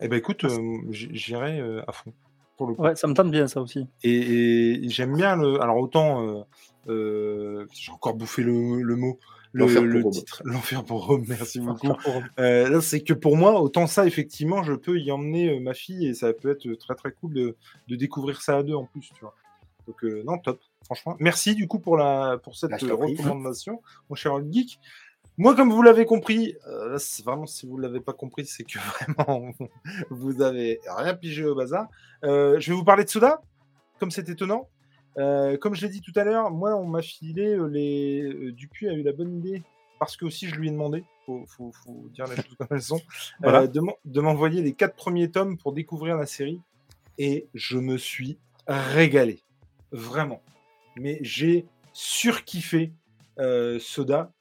Eh ben écoute, j'irai à fond. Pour le Ouais, ça me tente bien ça aussi. Et, j'aime bien le. Alors autant, j'ai encore bouffé le mot le, titre L'enfer pour Rome, merci beaucoup. Euh, c'est que pour moi, autant ça, effectivement, je peux y emmener euh, ma fille et ça peut être très très cool de, de découvrir ça à deux en plus, tu vois. Donc euh, non, top, franchement. Merci du coup pour, la, pour cette recommandation, mon cher Geek. Moi, comme vous l'avez compris, c'est vraiment si vous ne l'avez pas compris, c'est que vraiment vous avez rien pigé au bazar. je vais vous parler de Soda, comme c'est étonnant. Euh, comme je l'ai dit tout à l'heure, moi, on m'a filé euh, les. Euh, Dupuis a eu la bonne idée, parce que aussi je lui ai demandé, faut, faut, faut dire les choses comme elles sont, de m'envoyer les quatre premiers tomes pour découvrir la série. Et je me suis régalé. Vraiment. Mais j'ai surkiffé Soda.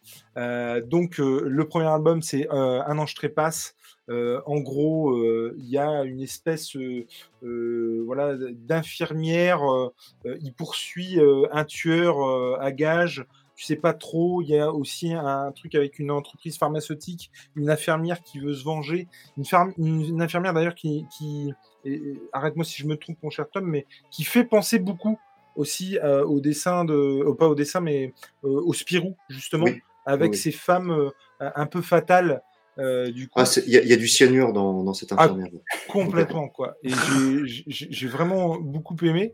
donc, le premier album, c'est Un ange trépasse. Euh, en gros, euh, il y a une espèce euh, voilà, d'infirmière. il poursuit un tueur à gage tu sais pas trop. Il y a aussi un truc avec une entreprise pharmaceutique, une infirmière qui veut se venger, une, infirmière d'ailleurs qui, arrête-moi si je me trompe, mon cher Tom, mais qui fait penser beaucoup aussi au dessin de, pas au dessin, mais au Spirou justement, avec ces femmes un peu fatales du coup, ah, il y, a du cyanure dans, dans cette ah, infirmière. complètement quoi. Et j'ai vraiment beaucoup aimé.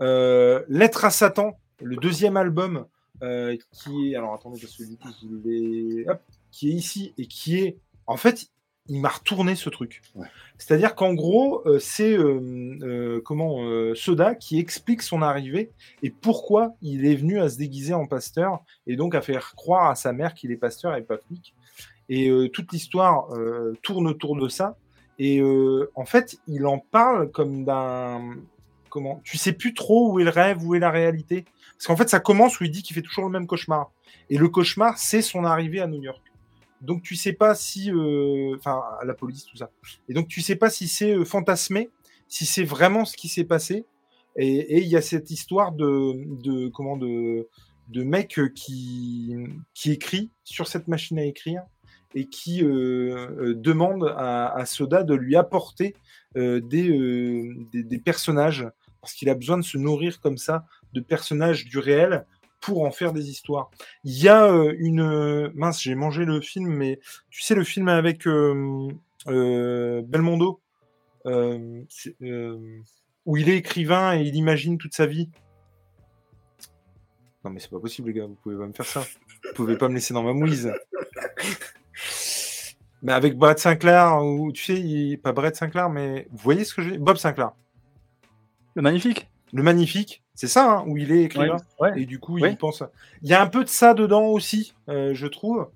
Lettre à Satan, le deuxième album qui est alors attendez parce que du coup je Hop, qui est ici et qui est en fait il m'a retourné ce truc. C'est-à-dire qu'en gros, euh, c'est euh, euh, comment Soda qui explique son arrivée et pourquoi il est venu à se déguiser en pasteur et donc à faire croire à sa mère qu'il est pasteur et pas flic. Et toute l'histoire tourne autour de ça. Et en fait, il en parle comme d'un comment Tu sais plus trop où est le rêve, où est la réalité. Parce qu'en fait, ça commence où il dit qu'il fait toujours le même cauchemar. Et le cauchemar, c'est son arrivée à New York. Donc tu sais pas si, euh, enfin, la police tout ça. Et donc tu sais pas si c'est euh, fantasmé, si c'est vraiment ce qui s'est passé. Et il y a cette histoire de, comment de, de mec euh, qui qui écrit sur cette machine à écrire et qui demande à, Soda de lui apporter des, des personnages parce qu'il a besoin de se nourrir comme ça de personnages du réel pour en faire des histoires. Il y a euh, une euh, mince, j'ai mangé le film, mais tu sais le film avec euh, Belmondo, où il est écrivain et il imagine toute sa vie. Non mais c'est pas possible les gars, vous pouvez pas me faire ça. Vous pouvez pas me laisser dans ma mouise. Mais avec Brett Sinclair, ou tu sais, pas Brett Sinclair, mais vous voyez ce que je Bob Sinclair. Le magnifique? Le magnifique. C'est ça, hein, où il est écrivain. Et du coup, il pense. Il y a un peu de ça dedans aussi, euh, je trouve.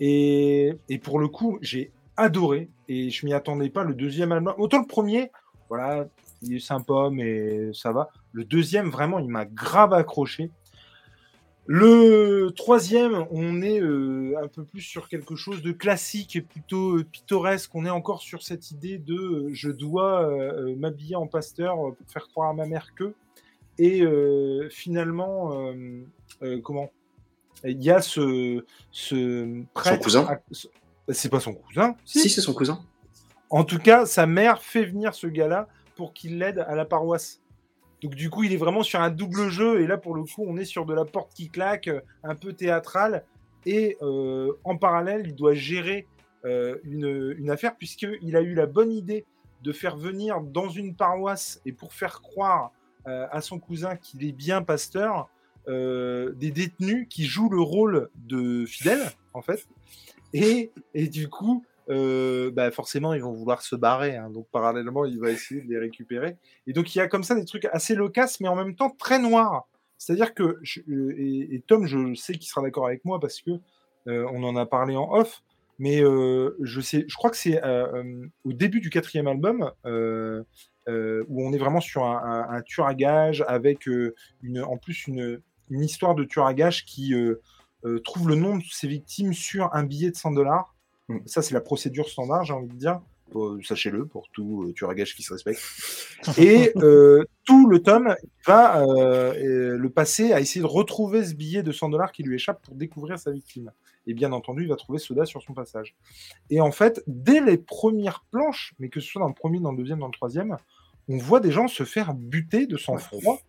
Et, pour le coup, j'ai adoré. Et je m'y attendais pas. Le deuxième album. Autant le premier, voilà, il est sympa, mais ça va. Le deuxième, vraiment, il m'a grave accroché. Le troisième, on est euh, un peu plus sur quelque chose de classique et plutôt euh, pittoresque. On est encore sur cette idée de je dois m'habiller en pasteur pour faire croire à ma mère que. Et euh, finalement, euh, euh, comment? Il y a ce, ce prêtre. Son cousin C'est pas son cousin Si, c'est son cousin. En tout cas, sa mère fait venir ce gars-là pour qu'il l'aide à la paroisse. Donc du coup, il est vraiment sur un double jeu. Et là, pour le coup, on est sur de la porte qui claque, un peu théâtrale. Et en parallèle, il doit gérer une, une, affaire, puisqu'il a eu la bonne idée de faire venir dans une paroisse, et pour faire croire à son cousin qu'il est bien pasteur, euh, des détenus qui jouent le rôle de fidèles, en fait. Et, et du coup, euh, bah forcément, ils vont vouloir se barrer. Hein. donc, parallèlement, il va essayer de les récupérer. Et donc, il y a comme ça des trucs assez loquaces, mais en même temps très noirs. C'est-à-dire que, et, Tom, je sais qu'il sera d'accord avec moi parce que on en a parlé en off, mais je sais, je crois que c'est au début du quatrième album, euh, où on est vraiment sur un, un, tueur à gage avec euh, une, en plus une, une, histoire de tueur à gage qui euh, trouve le nom de ses victimes sur un billet de 100 dollars. Mm. Ça, c'est la procédure standard, j'ai envie de dire. Sachez-le, pour tout tueur à gage qui se respecte. Et tout le tome va le passer à essayer de retrouver ce billet de 100 dollars qui lui échappe pour découvrir sa victime. Et bien entendu, il va trouver Soda sur son passage. Et en fait, dès les premières planches, mais que ce soit dans le premier, dans le deuxième, dans le troisième, on voit des gens se faire buter de sang-froid.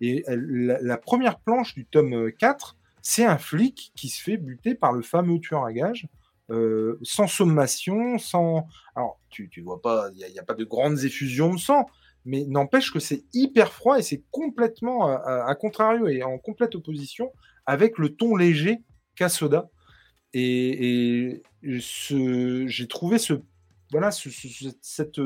Et la, première planche du tome 4, c'est un flic qui se fait buter par le fameux tueur à gages, euh, sans sommation, sans. Alors, tu, tu vois pas, il n'y a, pas de grandes effusions de sang, mais n'empêche que c'est hyper froid et c'est complètement à, contrario et en complète opposition avec le ton léger qu'a Soda. Et, j'ai trouvé ce, voilà, cette,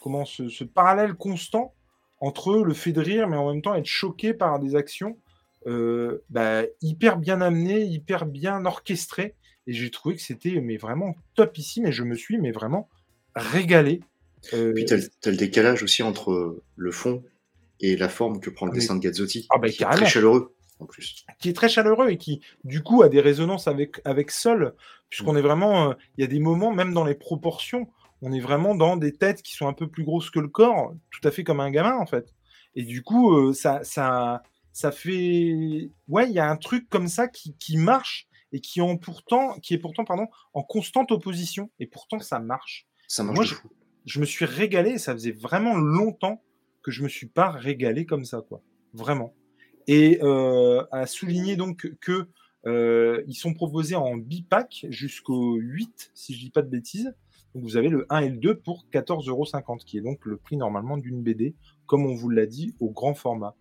comment ce, parallèle constant entre le fait de rire, mais en même temps être choqué par des actions euh, bah, hyper bien amenées, hyper bien orchestrées. Et j'ai trouvé que c'était mais vraiment top ici, mais je me suis mais vraiment régalé. Euh... Puis tu as, le décalage aussi entre le fond et la forme que prend le ah, dessin de Gazzotti. Ah, bah, qui est très chaleureux en plus. Qui est très chaleureux et qui, du coup, a des résonances avec, avec Sol, puisqu'on mm. est vraiment. Euh, il y a des moments, même dans les proportions, on est vraiment dans des têtes qui sont un peu plus grosses que le corps, tout à fait comme un gamin en fait. Et du coup, euh, ça, ça, ça fait, ouais, il y a un truc comme ça qui, qui marche et qui, en pourtant, qui est pourtant pardon, en constante opposition. Et pourtant, ça marche. Ça marche. Moi, je, je, me suis régalé. ça faisait vraiment longtemps que je me suis pas régalé comme ça, quoi. Vraiment. Et euh, à souligner donc que ils sont proposés en bipack jusqu'au 8, si je dis pas de bêtises. Donc vous avez le 1 et le 2 pour 14,50€, qui est donc le prix normalement d'une BD, comme on vous l'a dit, au grand format.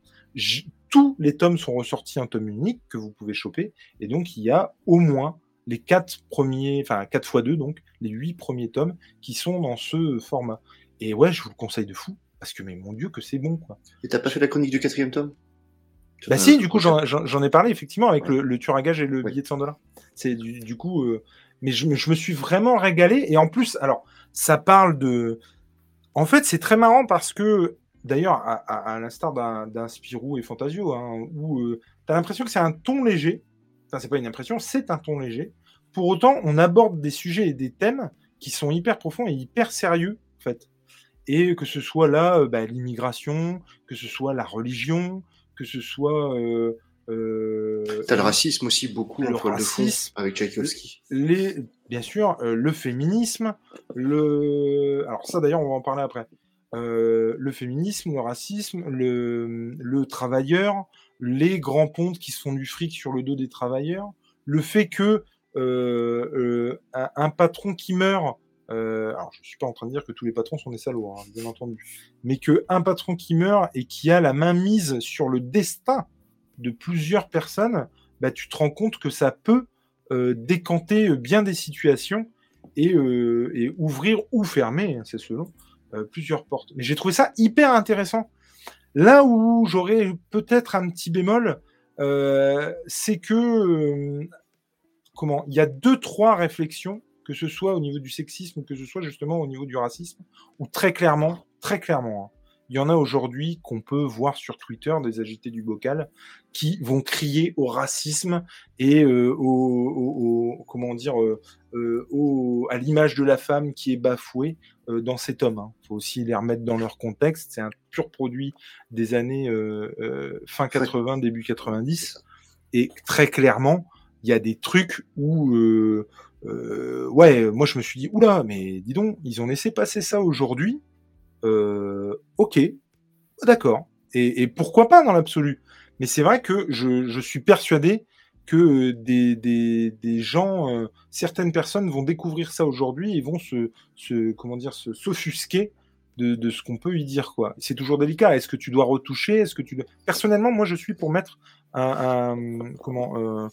tous les tomes sont ressortis en tome unique que vous pouvez choper, et donc il y a au moins les 4 premiers, enfin 4 x 2, donc les 8 premiers tomes qui sont dans ce format. Et ouais, je vous le conseille de fou, parce que mais mon dieu que c'est bon quoi. Et t'as pas fait la chronique du quatrième tome? Bah si, du coup j'en ai parlé effectivement avec le, le à gage et le billet de 100 dollars. C'est du, coup, euh, mais je, me suis vraiment régalé. Et en plus, alors, ça parle de. En fait, c'est très marrant parce que, d'ailleurs, à, l'instar d'un Spirou et Fantasio, hein, où euh, tu as l'impression que c'est un ton léger. Enfin, c'est pas une impression, c'est un ton léger. Pour autant, on aborde des sujets et des thèmes qui sont hyper profonds et hyper sérieux, en fait. Et que ce soit là, euh, bah, l'immigration, que ce soit la religion, que ce soit euh, euh, T'as le racisme aussi beaucoup le racisme, avec Tchaïkovski. Les, bien sûr, euh, le féminisme, le. Alors ça d'ailleurs on va en parler après. Euh, le féminisme, le racisme, le, le travailleur, les grands pontes qui se font du fric sur le dos des travailleurs, le fait que un, patron qui meurt, alors je suis pas en train de dire que tous les patrons sont des salauds, hein, bien entendu, mais que un patron qui meurt et qui a la main mise sur le destin de plusieurs personnes, bah, tu te rends compte que ça peut euh, décanter euh, bien des situations et, euh, ouvrir ou fermer, hein, c'est selon, plusieurs portes. Mais j'ai trouvé ça hyper intéressant. Là où j'aurais peut-être un petit bémol, c'est que comment il y a deux trois réflexions, que ce soit au niveau du sexisme ou que ce soit justement au niveau du racisme, où très clairement, très clairement, hein, il y en a aujourd'hui qu'on peut voir sur Twitter, des agités du bocal, qui vont crier au racisme et euh, au, comment dire, euh, euh, à l'image de la femme qui est bafouée dans cet homme. Il hein. faut aussi les remettre dans leur contexte. C'est un pur produit des années fin 80, début 90. Et très clairement, il y a des trucs où ouais, moi je me suis dit, oula, mais dis donc, ils ont laissé passer ça aujourd'hui. Euh, ok, d'accord. Et, pourquoi pas dans l'absolu? Mais c'est vrai que je, suis persuadé que des, des, gens, euh, certaines personnes vont découvrir ça aujourd'hui et vont se, se comment dire, se s'offusquer de, de, ce qu'on peut y dire quoi. C'est toujours délicat. Est-ce que tu dois retoucher? Est-ce que tu Personnellement, moi, je suis pour mettre un, comment euh,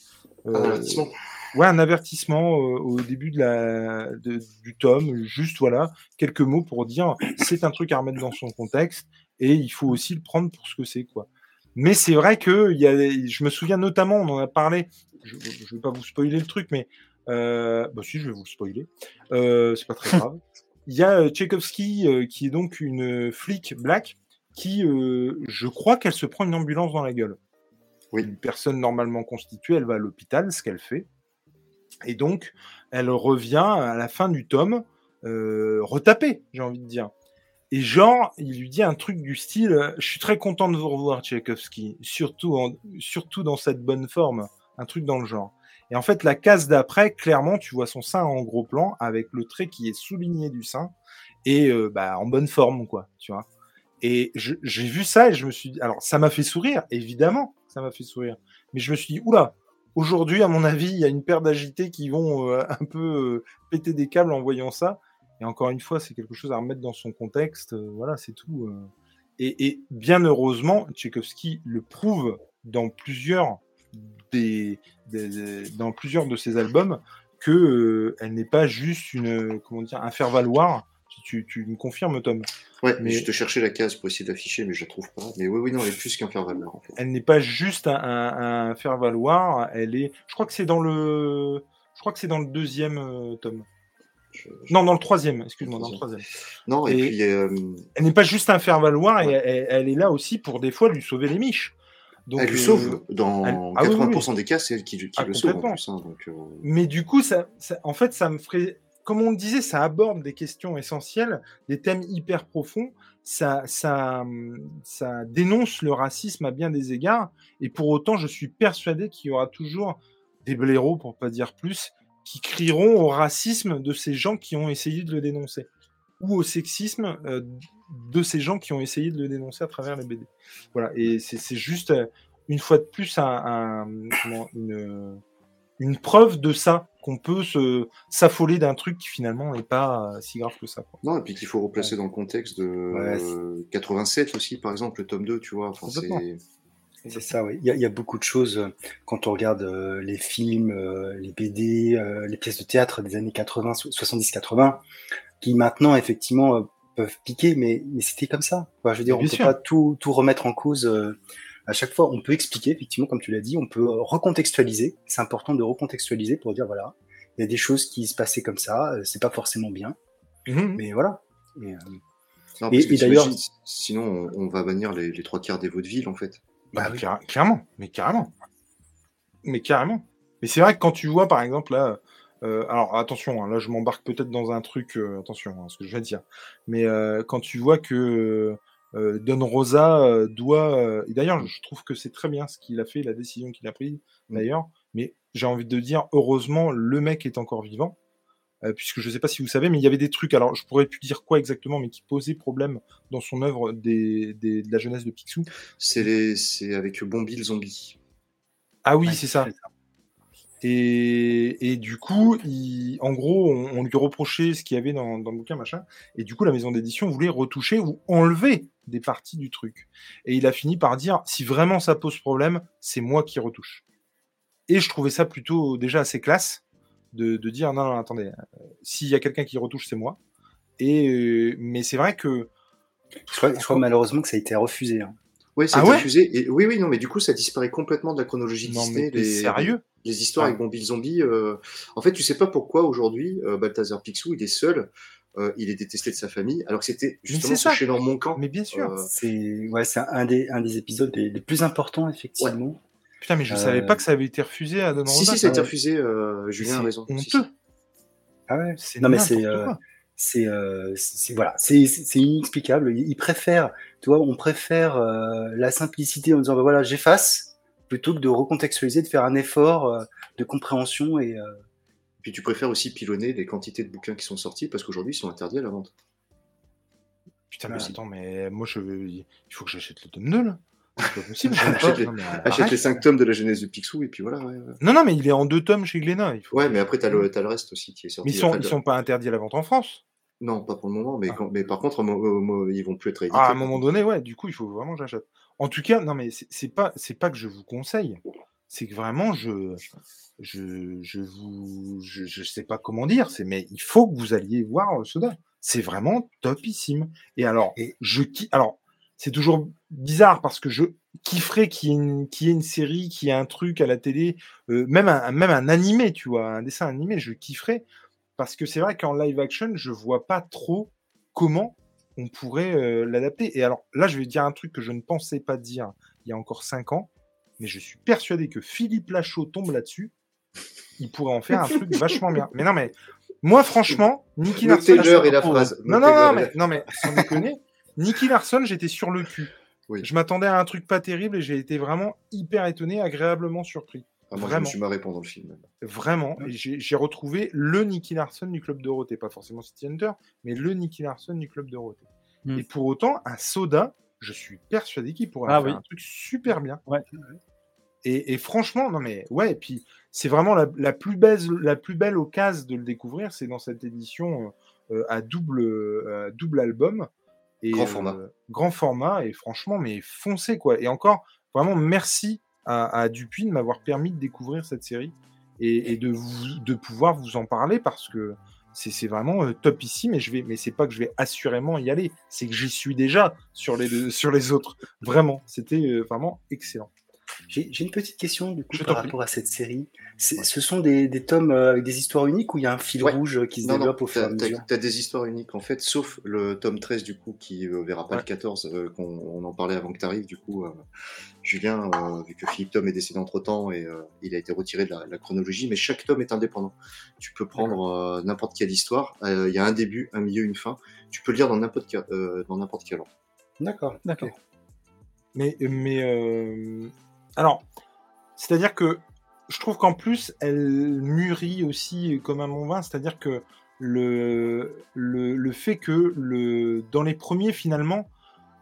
Ouais, un avertissement euh, au début de la, du tome, juste voilà, quelques mots pour dire c'est un truc à remettre dans son contexte et il faut aussi le prendre pour ce que c'est, quoi. Mais c'est vrai que y a, je me souviens notamment, on en a parlé, je ne vais pas vous spoiler le truc, mais euh, bah si, je vais vous le spoiler, euh, c'est pas très grave. Il y a Tchaïkovski euh, qui est donc une flic black qui, je crois qu'elle se prend une ambulance dans la gueule. Oui. Une personne normalement constituée, elle va à l'hôpital, ce qu'elle fait. Et donc, elle revient à la fin du tome, euh, retapée, j'ai envie de dire. Et genre, il lui dit un truc du style Je suis très content de vous revoir, Tchaïkovski, surtout, surtout dans cette bonne forme. Un truc dans le genre. Et en fait, la case d'après, clairement, tu vois son sein en gros plan, avec le trait qui est souligné du sein, et euh, bah, en bonne forme, quoi, tu vois. Et j'ai vu ça et je me suis dit, alors ça m'a fait sourire, évidemment, ça m'a fait sourire. Mais je me suis dit, oula, Aujourd'hui, à mon avis, il y a une paire d'agités qui vont euh, un peu euh, péter des câbles en voyant ça. Et encore une fois, c'est quelque chose à remettre dans son contexte. Euh, voilà, c'est tout. Et, bien heureusement, Tchaïkovski le prouve dans plusieurs, des, dans plusieurs de ses albums que elle n'est pas juste une comment dire un faire valoir tu, tu, me confirmes, Tom Ouais, mais je te cherchais la case pour essayer d'afficher, mais je la trouve pas. Mais oui, oui, non, elle est plus qu'un faire-valoir. En fait. Elle n'est pas juste un, faire-valoir, elle est. Je crois que c'est dans le. Je crois que c'est dans le deuxième euh, tome. Non, dans le troisième, excuse-moi, dans le troisième. Non, et, puis. Euh, elle n'est pas juste un faire-valoir, et elle, est là aussi pour des fois lui sauver les miches. Donc, elle lui sauve, euh, dans 80% ah des cas, c'est elle qui, qui ah, le sauve en plus. Hein, donc, Mais du coup, ça, en fait, ça me ferait comme on le disait, ça aborde des questions essentielles, des thèmes hyper profonds. Ça, ça, ça dénonce le racisme à bien des égards. Et pour autant, je suis persuadé qu'il y aura toujours des blaireaux, pour pas dire plus, qui crieront au racisme de ces gens qui ont essayé de le dénoncer, ou au sexisme euh, de ces gens qui ont essayé de le dénoncer à travers les BD. Voilà. Et c'est juste euh, une fois de plus un, une une preuve de ça, qu'on peut se s'affoler d'un truc qui finalement n'est pas euh, si grave que ça. Non, et puis qu'il faut replacer dans le contexte de 87 aussi, par exemple, le tome 2, tu vois. c'est ça, oui. Il y, a beaucoup de choses euh, quand on regarde euh, les films, les BD, les pièces de théâtre des années 80, 70-80, qui maintenant, effectivement, peuvent piquer, mais, mais c'était comme ça. je veux dire, on ne peut pas tout, tout, remettre en cause à chaque fois, on peut expliquer, effectivement, comme tu l'as dit, on peut recontextualiser. C'est important de recontextualiser pour dire, voilà, il y a des choses qui se passaient comme ça, euh, c'est pas forcément bien. Mhm. Mais voilà. Et, euh, d'ailleurs. Sinon, on, va bannir les, trois quarts des vaudevilles, en fait. Bah, carrément, mais carrément. Mais carrément. Mais c'est vrai que quand tu vois, par exemple, là. Euh, alors attention, hein, là je m'embarque peut-être dans un truc, attention à hein, ce que je vais dire, mais quand tu vois que euh, Don Rosa euh, doit. Euh, et d'ailleurs, je trouve que c'est très bien ce qu'il a fait, la décision qu'il a prise, mmh. d'ailleurs. Mais j'ai envie de dire, heureusement, le mec est encore vivant. puisque je ne sais pas si vous savez, mais il y avait des trucs, alors je pourrais plus dire quoi exactement, mais qui posaient problème dans son œuvre des, de la jeunesse de Picsou. C'est avec Bombi le zombie. Ah oui, c'est ça. Et, du coup, en gros, on, lui reprochait ce qu'il y avait dans, dans, le bouquin, machin. Et du coup, la maison d'édition voulait retoucher ou enlever des parties du truc. Et il a fini par dire si vraiment ça pose problème, c'est moi qui retouche. Et je trouvais ça plutôt déjà assez classe de, dire non, non, attendez, euh, s'il y a quelqu'un qui retouche, c'est moi. Et, euh, mais c'est vrai que. Je crois, malheureusement que ça a été refusé. Hein. Oui, ça a ah été refusé. Et, oui, oui, non, mais du coup, ça disparaît complètement de la chronologie non, Disney. Mais les, sérieux? Les histoires avec Bombi Zombie. Euh, en fait, tu sais pas pourquoi aujourd'hui, Balthazar Picsou, il est seul euh, il est détesté de sa famille, alors que c'était justement ce dans mon camp. Mais bien sûr. Euh, c'est ouais, c'est un des, un des épisodes les, plus importants, effectivement. Putain, mais je savais pas que ça avait été refusé à Don Si, si, ça a été refusé, euh, Julien a raison. Honteux. Ah ouais, non, mais c'est. c'est voilà c'est inexplicable il préfère tu vois on préfère la simplicité en disant bah voilà j'efface plutôt que de recontextualiser de faire un effort de compréhension et puis tu préfères aussi pilonner les quantités de bouquins qui sont sortis parce qu'aujourd'hui ils sont interdits à la vente. Putain, mais attends, mais moi je il faut que j'achète le tome 2 là. achète, les, 5 tomes de la genèse de Picsou et puis voilà. Non, non, mais il est en deux tomes chez Glénat. Il faut ouais, mais après, t'as le, as le reste aussi qui est sorti. Mais ils sont, ils sont pas interdits à la vente en France Non, pas pour le moment, mais, ah. mais par contre, ils vont plus être édités. Ah, à un moment donné, ouais, du coup, il faut vraiment que j'achète. En tout cas, non, mais c'est pas, pas que je vous conseille, c'est que vraiment, je, je, je vous, je, sais pas comment dire, c'est mais il faut que vous alliez voir euh, Soda. C'est vraiment topissime. Et alors, et je alors c'est toujours bizarre parce que je kifferais qu'il y, ait une, y ait une série, qu'il y ait un truc à la télé, euh, même un, même un animé, tu vois, un dessin animé, je kifferais parce que c'est vrai qu'en live action, je vois pas trop comment on pourrait euh, l'adapter. Et alors là, je vais dire un truc que je ne pensais pas dire il y a encore cinq ans, mais je suis persuadé que Philippe Lachaud tombe là-dessus il pourrait en faire un truc vachement bien. Mais non, mais moi, franchement, Nicky Larson. et la phrase. Non, non, non, mais, non, mais sans déconner, Nicky Larson, j'étais sur le cul. Je m'attendais à un truc pas terrible et j'ai été vraiment hyper étonné, agréablement surpris. Ah, moi, vraiment. je me suis marré pendant le film. Vraiment. J'ai retrouvé le Nicky Larson du Club Dorothée. Pas forcément City Hunter, mais le Nicky Larson du Club Dorothée. Hmm. Et pour autant, un soda, je suis persuadé qu'il pourrait ah faire un truc super bien. Ouais. Et, franchement, non mais ouais, et puis c'est vraiment la, plus belle, la plus belle occasion de le découvrir, c'est dans cette édition euh, à, double, double album. Et, grand format. Euh, grand format, et franchement, mais foncez quoi. Et encore, vraiment, merci à, Dupuis de m'avoir permis de découvrir cette série et, de, de pouvoir vous en parler parce que c'est vraiment euh, top ici, mais je vais, mais c'est pas que je vais assurément y aller, c'est que j'y suis déjà sur les, sur les autres. Vraiment, c'était vraiment excellent. J'ai une petite question du coup par rapport à cette série. Ce sont des, tomes euh, avec des histoires uniques ou il y a un fil rouge qui se développe au fur et à mesure? Tu as des histoires uniques en fait, sauf le tome 13 du coup qui ne euh, verra pas le 14, euh, qu'on en parlait avant que tu arrives. Du coup, Julien, vu que Philippe Tom est décédé entre temps et il a été retiré de la, chronologie, mais chaque tome est indépendant. Tu peux prendre n'importe quelle histoire. Il y a un début, un milieu, une fin. Tu peux le lire dans n'importe quel, dans quel ordre. D'accord, d'accord. Mais, mais alors, c'est-à-dire que je trouve qu'en plus, elle mûrit aussi comme un bon vin, c'est-à-dire que le, fait que dans les premiers, finalement,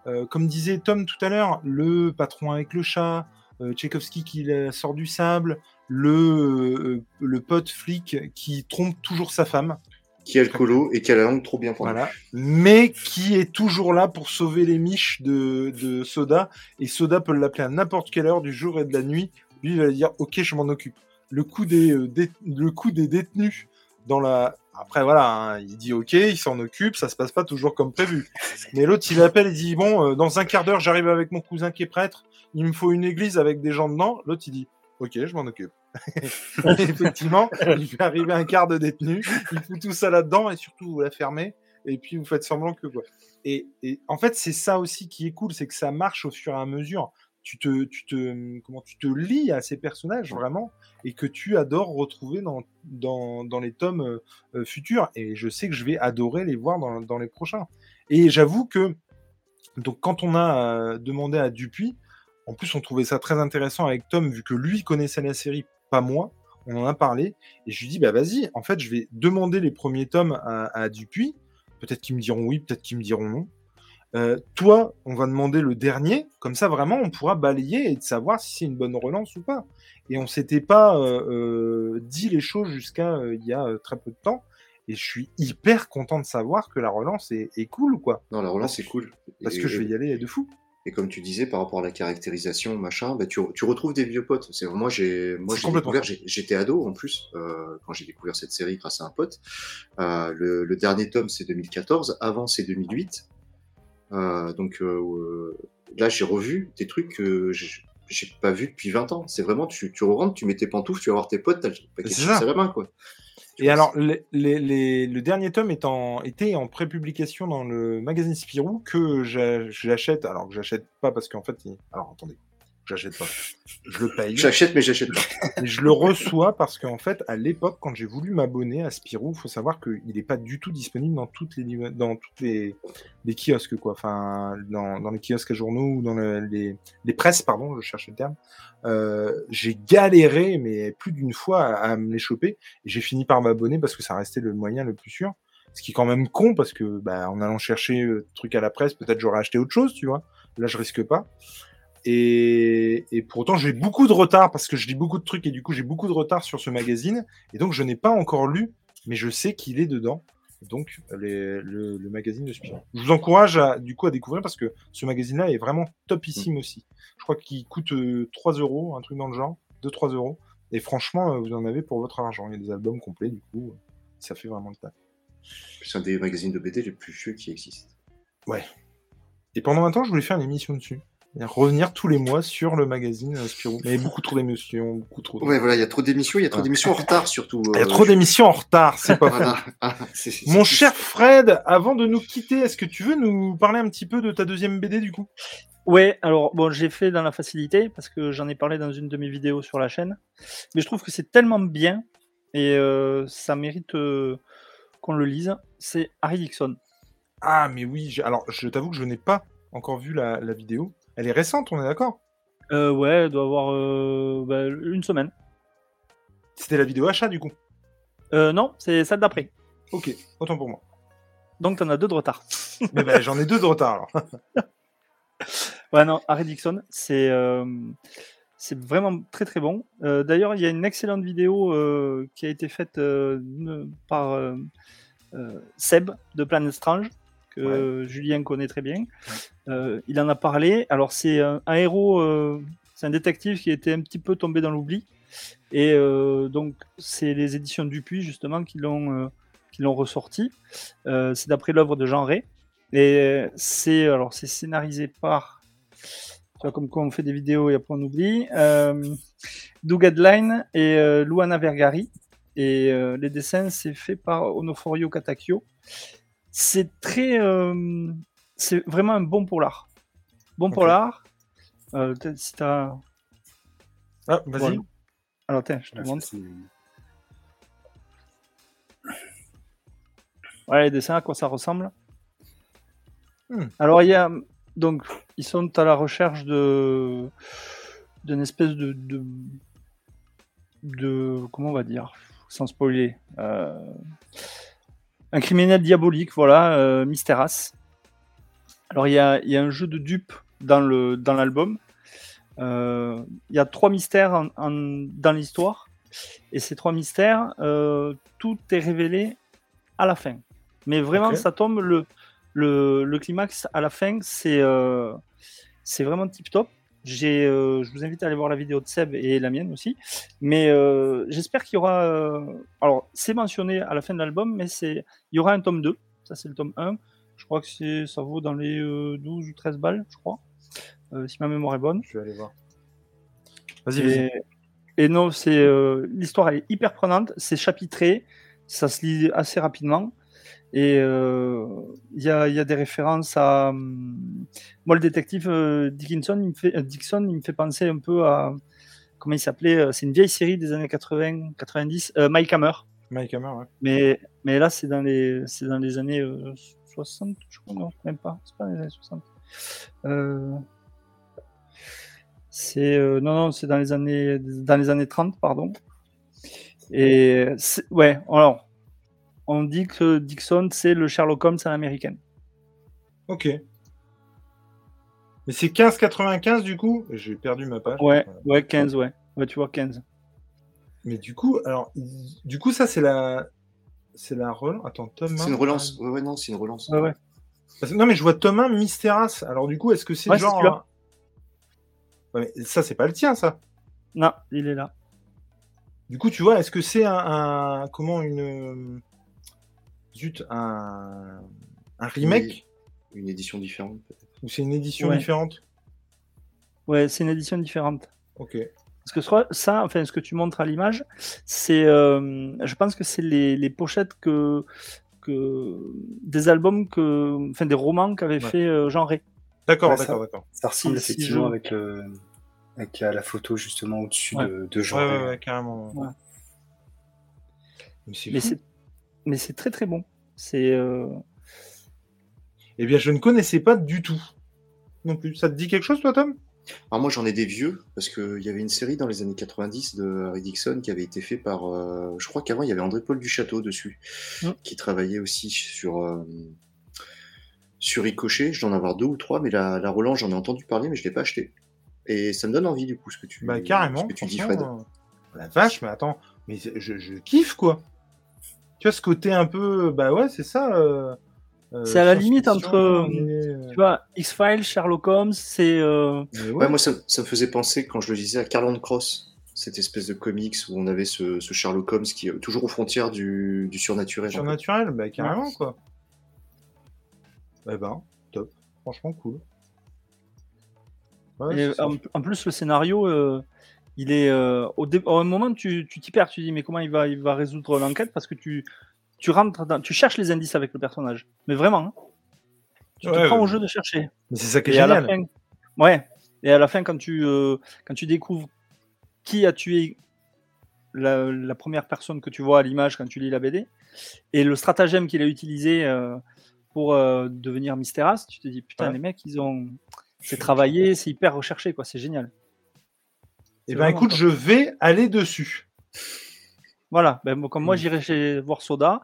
euh, comme disait Tom tout à l'heure, le patron avec le chat, Tchaïkovski qui sort du sable, le, le pote flic qui trompe toujours sa femme qui a le colo et qui a la langue trop bien voilà. mais qui est toujours là pour sauver les miches de, de Soda. Et Soda peut l'appeler à n'importe quelle heure du jour et de la nuit. Lui, il va dire Ok, je m'en occupe. Le coup des, euh, le coup des détenus dans la. Après, voilà, hein, il dit Ok, il s'en occupe, ça se passe pas toujours comme prévu. Mais l'autre, il appelle et dit Bon, euh, dans un quart d'heure, j'arrive avec mon cousin qui est prêtre. Il me faut une église avec des gens dedans. L'autre, il dit Ok, je m'en occupe. effectivement, il fait arriver un quart de détenus, il fout tout ça là-dedans et surtout vous la fermez et puis vous faites semblant que quoi. Et, en fait, c'est ça aussi qui est cool, c'est que ça marche au fur et à mesure. Tu te, tu te, comment tu te lis à ces personnages vraiment et que tu adores retrouver dans, dans, dans les tomes euh, euh, futurs. Et je sais que je vais adorer les voir dans, dans les prochains. Et j'avoue que donc quand on a euh, demandé à Dupuis, en plus on trouvait ça très intéressant avec Tom vu que lui connaissait la série pas moi. On en a parlé. Et je lui dis, bah vas-y, en fait, je vais demander les premiers tomes à, Dupuis. Peut-être qu'ils me diront oui, peut-être qu'ils me diront non. Euh, toi, on va demander le dernier. Comme ça, vraiment, on pourra balayer et savoir si c'est une bonne relance ou pas. Et on s'était pas euh, euh, dit les choses jusqu'à il y a très peu de temps. Et je suis hyper content de savoir que la relance est, cool, quoi. Non, la relance est cool. Parce que je vais y aller de fou. Et comme tu disais, par rapport à la caractérisation, machin, bah, tu, tu retrouves des vieux potes. C'est moi, j'ai, moi, j'ai découvert, j'étais ado en plus euh, quand j'ai découvert cette série grâce à un pote. Euh, le, le, dernier tome, c'est 2014. Avant, c'est 2008. Euh, donc là, j'ai revu des trucs que j'ai pas vu depuis 20 ans. C'est vraiment, tu, tu rentres, tu mets tes pantoufles, tu vas voir tes potes, t'as le paquet de la main, quoi. Et alors, le dernier tome est en, était en prépublication dans le magazine Spirou que j'achète. Alors que j'achète pas parce qu'en fait, alors attendez, j'achète pas. Je le paye. J'achète, mais j'achète pas. Et je le reçois parce qu'en fait, à l'époque, quand j'ai voulu m'abonner à Spirou, il faut savoir qu'il n'est pas du tout disponible dans toutes les, dans toutes les, les kiosques, quoi. Enfin, dans, dans les kiosques à journaux ou dans les, les presses, pardon, je cherche le terme. Euh, j'ai galéré, mais plus d'une fois, à, me les choper. Et j'ai fini par m'abonner parce que ça restait le moyen le plus sûr. Ce qui est quand même con parce que, bah, en allant chercher euh, truc à la presse, peut-être j'aurais acheté autre chose, tu vois. Là, je risque pas. Et, et pour autant, j'ai beaucoup de retard parce que je lis beaucoup de trucs et du coup, j'ai beaucoup de retard sur ce magazine. Et donc, je n'ai pas encore lu, mais je sais qu'il est dedans. Donc, le, le, magazine de Spion. Je vous encourage à, du coup à découvrir parce que ce magazine-là est vraiment topissime aussi. Je crois qu'il coûte 3 euh, euros, un truc dans le genre, 2-3 euros. Et franchement, euh, vous en avez pour votre argent. Il y a des albums complets, du coup, euh, ça fait vraiment le taf. C'est un des magazines de BD les plus vieux qui existent. Ouais. Et pendant un temps, je voulais faire une émission dessus revenir tous les mois sur le magazine euh, Spirou. Mais beaucoup trop d'émissions, beaucoup trop. Ouais, voilà, il y a trop d'émissions, il y a trop d'émissions en retard surtout. Il y a euh, trop d'émissions en retard, c'est pas vrai. Ah, Mon cher Fred, avant de nous quitter, est-ce que tu veux nous parler un petit peu de ta deuxième BD du coup? Ouais, alors bon, j'ai fait dans la facilité parce que j'en ai parlé dans une de mes vidéos sur la chaîne, mais je trouve que c'est tellement bien et euh, ça mérite qu'on le lise. C'est Harry Dixon. Ah, mais oui, alors je t'avoue que je n'ai pas encore vu la vidéo. Elle est récente, on est d'accord? Euh, Ouais, elle doit avoir euh, bah, une semaine. C'était la vidéo achat du coup? Euh, Non, c'est celle d'après. Ok, autant pour moi. Donc t'en as deux de retard. Mais ben, j'en ai deux de retard alors. ouais, non, Harry Dixon, c'est euh, c'est vraiment très très bon. Euh, d'ailleurs, il y a une excellente vidéo qui a été faite par Seb de Planet Strange que Julien connaît très bien. Euh, il en a parlé. Alors, c'est un, héros, euh, c'est un détective qui était un petit peu tombé dans l'oubli. Et euh, donc, c'est les éditions Dupuis, justement, qui l'ont qui l'ont ressorti. c'est d'après l'œuvre de Jean Ray. Et c'est alors c'est scénarisé par comme quand on fait des vidéos et après on oublie. Doug Adline et Luana Vergari. Et les dessins, c'est fait par Onoforio Katakyo c'est très. C'est vraiment un bon polar. Bon polar. Euh, si t'as. Ah, vas-y. Alors, tiens, je te montre. Ouais, les dessins, à quoi ça ressemble. Hmm. Alors, il y a. Donc, ils sont à la recherche de. d'une espèce de, de. de. Comment on va dire Sans spoiler. Euh un criminel diabolique, voilà, euh, Mysteras. Alors il y a, un jeu de dupes dans l'album. il y a trois mystères dans l'histoire. Et ces trois mystères, tout est révélé à la fin. Mais vraiment, ça tombe le, le, climax à la fin, c'est c'est vraiment tip top. J'ai, je vous invite à aller voir la vidéo de Seb et la mienne aussi. Mais j'espère qu'il y aura. alors, c'est mentionné à la fin de l'album, mais c'est il y aura un tome 2. Ça, c'est le tome 1. Je crois que c'est, ça vaut dans les 12 ou 13 balles, je crois. si ma mémoire est bonne. Je vais aller voir. Vas-y, vas-y. Et non, c'est euh, l'histoire elle est hyper prenante, c'est chapitré, ça se lit assez rapidement. Et euh, il y, a, y, a, des références à. Hum, moi, le détective euh, Dickinson, il me fait, Dixon, il me fait penser un peu à. Comment il s'appelait C'est une vieille série des années 80, 90, Mike Hammer. Mike Hammer, ouais. Mais, mais là, c'est dans, les, dans les années 60, je crois, non, même pas. C'est pas dans les années 60. C'est euh, non, non, c'est dans les années dans les années 30, pardon. Et ouais, alors on dit que Dixon c'est le Sherlock Holmes à l'américaine. Ok. Mais c'est 15,95 du coup? J'ai perdu ma page. Ouais, ouais, 15, ouais. Ouais, tu vois 15. Mais du coup, alors, du coup, ça c'est la, c'est la relance. Attends, Thomas. C'est une relance. Ouais, ouais, non, c'est une relance. Ouais, ouais. non, mais je vois Thomas Mysteras. Alors du coup, est-ce que c'est genre ça, c'est pas le tien, ça. Non, il est là. Du coup, tu vois, est-ce que c'est un, comment une zut un, un remake Une édition différente peut-être. Ou c'est une édition différente? Ouais, c'est une édition différente. Ok. Parce que ça, enfin, ce que tu montres à l'image, c'est, euh, je pense que c'est les, pochettes que, que des albums que, enfin, des romans qu'avait fait euh, Jean Rey. D'accord, d'accord, d'accord. Ça ressemble effectivement avec, le, avec la photo justement au-dessus de, de Jean. Ouais, ouais, carrément. Mais c'est très très bon. C'est. Euh... Eh bien, je ne connaissais pas du tout. Non plus. Ça te dit quelque chose, toi, Tom? Alors moi j'en ai des vieux parce qu'il y avait une série dans les années 90 de Harry Dixon qui avait été fait par, euh, je crois qu'avant il y avait André Paul du Château dessus, qui travaillait aussi sur euh, sur Ricochet, je dois en avoir deux ou trois, mais la, la relance, j'en ai entendu parler, mais je ne l'ai pas acheté. Et ça me donne envie, du coup, ce que tu, bah, carrément, ce que tu dis, Fred. Euh, la vache, mais attends, mais je, je, kiffe, quoi. Tu vois, ce côté un peu. Bah ouais, c'est ça. Euh, euh, c'est à la limite entre. Tu vois, X-Files, Sherlock Holmes, c'est. Ouais. moi, ça, ça, me faisait penser, quand je le disais, à Carland Cross cette espèce de comics où on avait ce, ce, Sherlock Holmes qui est toujours aux frontières du, du surnaturel. Surnaturel, bah carrément quoi. Eh ben, top. Franchement, cool. en, plus, le scénario, euh, il est euh, au, un moment tu t'y perds, tu dis mais comment il va, il va résoudre l'enquête? Parce que tu, tu rentres, tu cherches les indices avec le personnage, mais vraiment, hein. tu te prends au jeu de chercher. Mais c'est ça qui est génial. ouais. Et à la fin, quand tu, euh, quand tu découvres qui a tué la, la, première personne que tu vois à l'image quand tu lis la BD et le stratagème qu'il a utilisé pour euh, devenir Mysteras, tu te dis putain, les mecs, ils ont. C'est travaillé, c'est hyper recherché, quoi, c'est génial. Et eh ben écoute, je vais aller dessus. Voilà, ben, comme moi mm. j'irai voir Soda,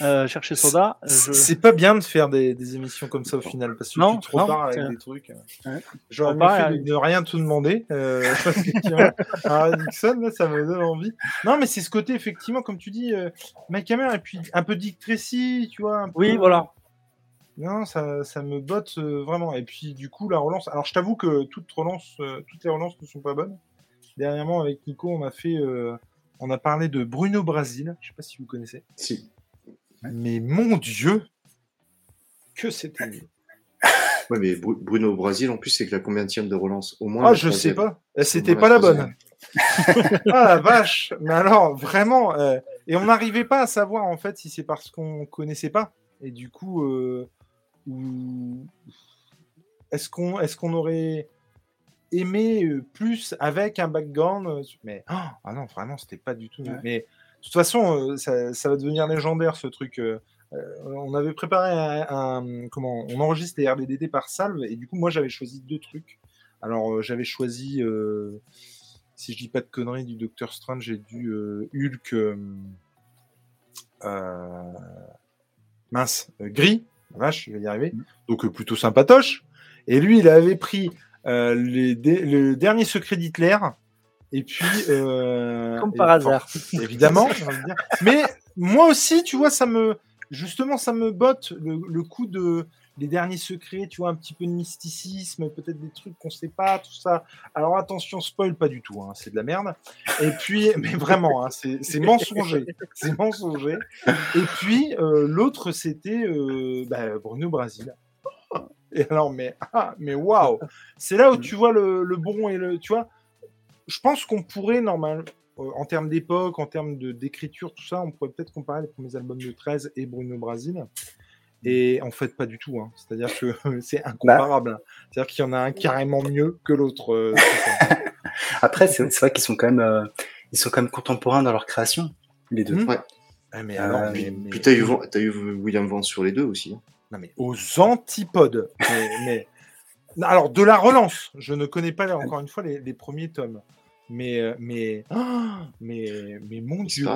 euh, chercher Soda. C'est pas bien de faire des, émissions comme ça au final, parce que tu te repars avec des trucs. Euh. J'aurais mieux fait de, rien tout demander. Euh, Dixon, ça me donne envie. Non, mais c'est ce côté, effectivement, comme tu dis, Mike Hammer, et puis un peu Dick Tracy, tu vois. oui, voilà. Non, ça, ça me botte euh, vraiment. Et puis, du coup, la relance. Alors, je t'avoue que toutes, relance, euh, toutes les relances ne sont pas bonnes. Dernièrement, avec Nico, on a fait. Euh, on a parlé de Bruno Brasil. Je sais pas si vous connaissez. Si. Mais mon Dieu Que c'était mieux. Ouais, mais Bruno Brasil, en plus, c'est que la combien de relance? Au moins. Ah, je sais pas. C'était pas la bonne. ah la vache Mais alors, vraiment. Et on n'arrivait pas à savoir, en fait, si c'est parce qu'on connaissait pas. Et du coup, est-ce qu'on est qu'on aurait aimé euh, plus avec un background euh, Mais ah non, vraiment, c'était pas du tout. Mais de toute façon, euh, ça, va devenir légendaire ce truc. on avait préparé un, comment On enregistre les RDDT par salve et du coup, moi, j'avais choisi deux trucs. Alors, j'avais choisi, si je dis pas de conneries, du Docteur Strange et du Hulk. mince, gris vache, je vais y arriver. Mm. Donc euh, plutôt sympatoche. Et lui, il avait pris les le dernier secret d'Hitler. Et puis. Comme par hasard. Évidemment. Mais moi aussi, tu vois, ça me. Justement, ça me botte le coup de les derniers secrets, tu vois, un petit peu de mysticisme, peut-être des trucs qu'on sait pas, tout ça. Alors attention, spoil pas du tout, hein, c'est de la merde. Et puis, mais vraiment, hein, c'est mensonger, c'est mensonger. Et puis euh, l'autre, c'était euh, bah, Bruno Brasil. Et alors, mais ah, mais waouh, c'est là où tu vois le, bon et le, tu vois. Je pense qu'on pourrait normalement, euh, en termes d'époque, en termes d'écriture, tout ça, on pourrait peut-être comparer les premiers albums de 13 et Bruno Brasil. Et en fait, pas du tout. Hein. C'est-à-dire que c'est incomparable. C'est-à-dire qu'il y en a un carrément mieux que l'autre. Euh, Après, c'est vrai qu'ils sont quand même, euh, ils sont quand même contemporains dans leur création, les deux. Mmh. Ouais. Ah, mais alors, euh, puis, t'as eu, as eu William Vance sur les deux aussi. Hein. Non mais aux antipodes. mais, alors de la relance, je ne connais pas encore une fois les premiers tomes. Mais, euh, mais, mais, mais mon Dieu.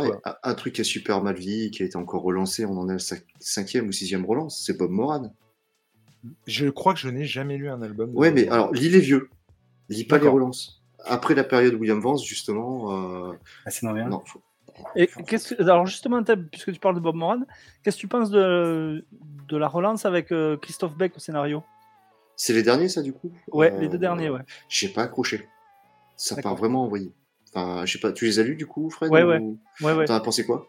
Un, truc qui a super mal vieilli, qui a été encore relancé, on en est à sa cinquième ou sixième relance, c'est Bob Moran. Je crois que je n'ai jamais lu un album. Ouais, mais alors, lis les vieux. Lis pas les relances. Après la période William Vance, justement. Euh... Ah, c'est non, Et alors justement, puisque tu parles de Bob Moran, qu'est-ce que tu penses de, de la relance avec euh, Christophe Beck au scénario? C'est les derniers, ça, du coup? Ouais, les deux euh, derniers, ouais. J'ai pas accroché. Ça part vraiment envoyé. Enfin, je sais pas, tu les as lus du coup, Fred Ouais, ouais. ouais, ouais. T'en as pensé quoi?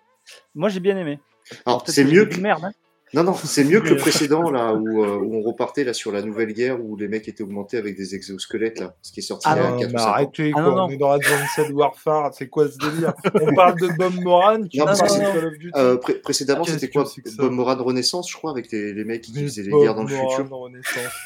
Moi, j'ai bien aimé. Alors, c'est mieux que. Merde, hein. Non, non, c'est mieux que le précédent, là, où, euh, où, on repartait là, sur la nouvelle guerre, où les mecs étaient augmentés avec des exosquelettes, là, ce qui est sorti ah il y a 4 arrêtez, ah, quoi, on est dans Advanced Warfare, c'est quoi ce délire? On parle de Bob Moran, qui non, euh, pré précédemment, c'était quoi Bob Moran Renaissance, je crois, avec les, les mecs qui faisaient les guerres dans le futur.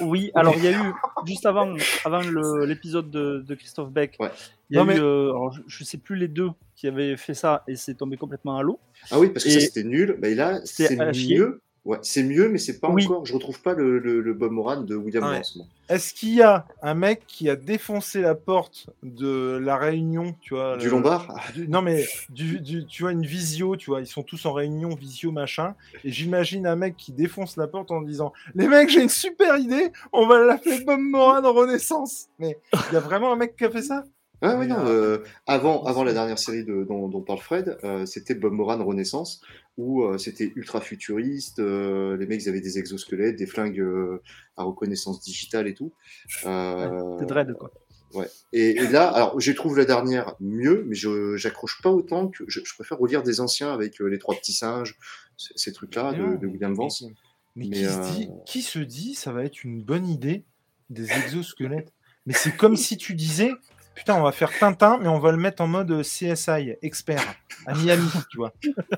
Oui, alors il y a eu, juste avant, avant l'épisode de, de, Christophe Beck, ouais. Il y a eu, euh, alors, je, ne sais plus les deux qui avaient fait ça, et c'est tombé complètement à l'eau. Ah oui, parce que ça c'était nul, mais là, c'est mieux. Ouais, c'est mieux, mais c'est pas encore. Je retrouve pas le, le, Bob Moran de William ouais. Est-ce qu'il y a un mec qui a défoncé la porte de la réunion, tu vois Du Lombard Non, mais du, tu vois une visio, tu vois, ils sont tous en réunion, visio machin, et j'imagine un mec qui défonce la porte en disant "Les mecs, j'ai une super idée, on va l'appeler Bob Moran Renaissance." Mais il y a vraiment un mec qui a fait ça? Non, euh, avant, avant la dernière série de, dont, dont parle Fred, euh, c'était Bob Moran Renaissance, où euh, c'était ultra futuriste, les mecs avaient des exosquelettes, des flingues à reconnaissance digitale et tout. c'est dread, quoi. Ouais. Et, là, alors, je trouve la dernière mieux, mais je j'accroche pas autant que je, préfère relire des anciens avec les trois petits singes, ces, trucs-là de, de, William Vance. Mais, qui, se dit, qui se dit ça va être une bonne idée des exosquelettes? Mais c'est comme si tu disais putain, on va faire Tintin, mais on va le mettre en mode CSI, expert, à Miami, tu vois.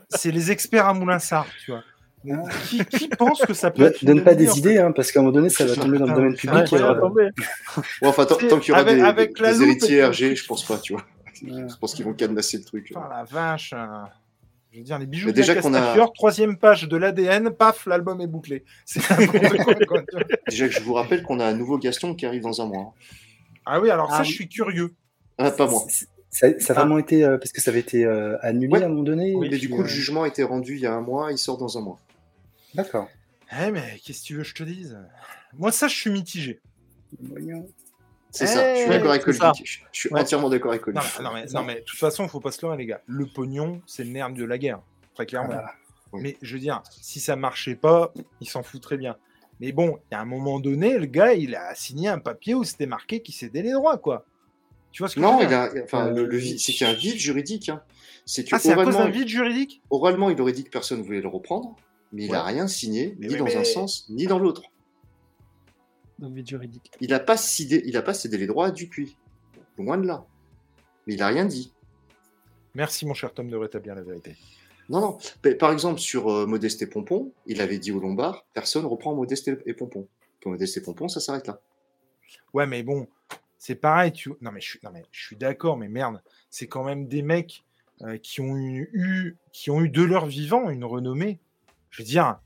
C'est les experts à Moulinsart, tu vois. Qui, pense que ça peut être. Donne pas des idées, hein, parce qu'à un moment donné, ça va tomber dans le domaine public. Ouais, tomber. enfin, tant, qu'il y aura des, avec des, héritiers RG, je pense pas, tu vois. Je pense qu'ils vont cadenasser le truc. Oh la vache. Hein. Je veux dire, les bijoux déjà qu'on a... troisième page de l'ADN, paf, l'album est bouclé. C'est Déjà que je vous rappelle qu'on a un nouveau Gaston qui arrive dans un mois. Hein. Ah oui, alors ça, ah je suis curieux. Ah, pas moi. Ça, a vraiment été euh, parce que ça avait été euh, annulé à un moment donné. Oui, mais du coup, le euh, jugement a été rendu il y a un mois, il sort dans un mois. D'accord. Eh, mais qu'est-ce que tu veux que je te dise? Moi, ça, je suis mitigé. C'est ça, je suis d'accord avec Olivier. Je, suis entièrement d'accord avec Olivier. Non, mais, non, mais de toute façon, il faut pas se leurrer, les gars. Le pognon, c'est le nerf de la guerre, très clairement. Ah, mais je veux dire, si ça marchait pas, il s'en fout très bien. Mais bon, il y a un moment donné, le gars, il a signé un papier où c'était marqué qu'il cédait les droits, quoi. Tu vois ce que non, je veux dire il a, enfin, le, le c'est un vide juridique. Hein. C'est ah, c'est à cause d'un vide juridique Oralement, il aurait dit que personne ne voulait le reprendre, mais il n'a rien signé, ni dans un sens, ni dans l'autre. Donc vide juridique. Il n'a pas, cédé, il a pas cédé les droits à Dupuis. Loin de là. Mais il n'a rien dit. Merci, mon cher Tom, de rétablir la vérité. Non, non. Par exemple, sur euh, Modeste et Pompon, il avait dit au Lombard, personne reprend Modeste et Pompon. Pour Modeste et Pompon, ça s'arrête là. Ouais, mais bon, c'est pareil. Tu... Non, mais je non, mais je suis d'accord, mais merde, c'est quand même des mecs euh, qui, ont eu, qui ont eu de leur vivant une renommée. Je veux dire,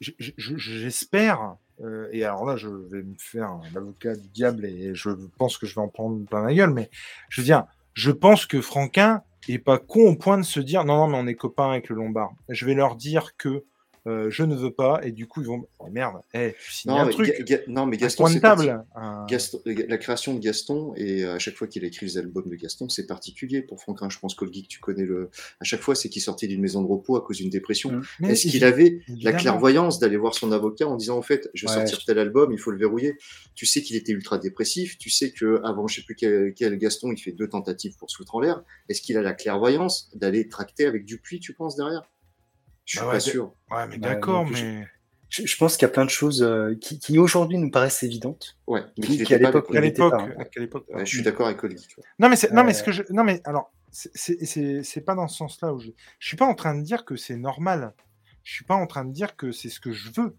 j'espère, euh, et alors là, je vais me faire un avocat du diable et je pense que je vais en prendre plein la gueule, mais je veux dire, je pense que Franquin, et pas con au point de se dire non, non, mais on est copains avec le Lombard. Je vais leur dire que euh, je ne veux pas, et du coup, ils vont. Oh, merde, hey, tu signes non, un mais truc. Ga- non, mais Gaston, table. un- Gaston- euh, la création de Gaston, et à chaque fois qu'il a écrit les albums de Gaston, c'est particulier pour Franquin. Je pense qu'Old Geek, tu connais le. À chaque fois, c'est qu'il sortait d'une maison de repos à cause d'une dépression. Mm. Mais Est-ce qu'il avait la clairvoyance d'aller voir son avocat en disant en fait, je vais Ouais, sortir tel album, il faut le verrouiller. Tu sais qu'il était ultra dépressif. Tu sais que avant, je sais plus quel, quel Gaston, il fait deux tentatives pour se foutre en l'air. Est-ce qu'il a la clairvoyance d'aller tracter avec Dupuis, tu penses derrière? Je suis Bah pas sûr. Ouais, mais Ouais, d'accord, mais. Je, je pense qu'il y a plein de choses euh, qui, qui aujourd'hui nous paraissent évidentes. Ouais, mais Qui- qu'il qui, à l'époque, À l'époque, hein. Ouais, je suis d'accord avec ouais. Non mais c'est non mais ce Euh, que je non mais alors c'est- c'est c'est c'est pas dans ce sens-là où je je suis pas en train de dire que c'est normal. Je suis pas en train de dire que c'est ce que je veux.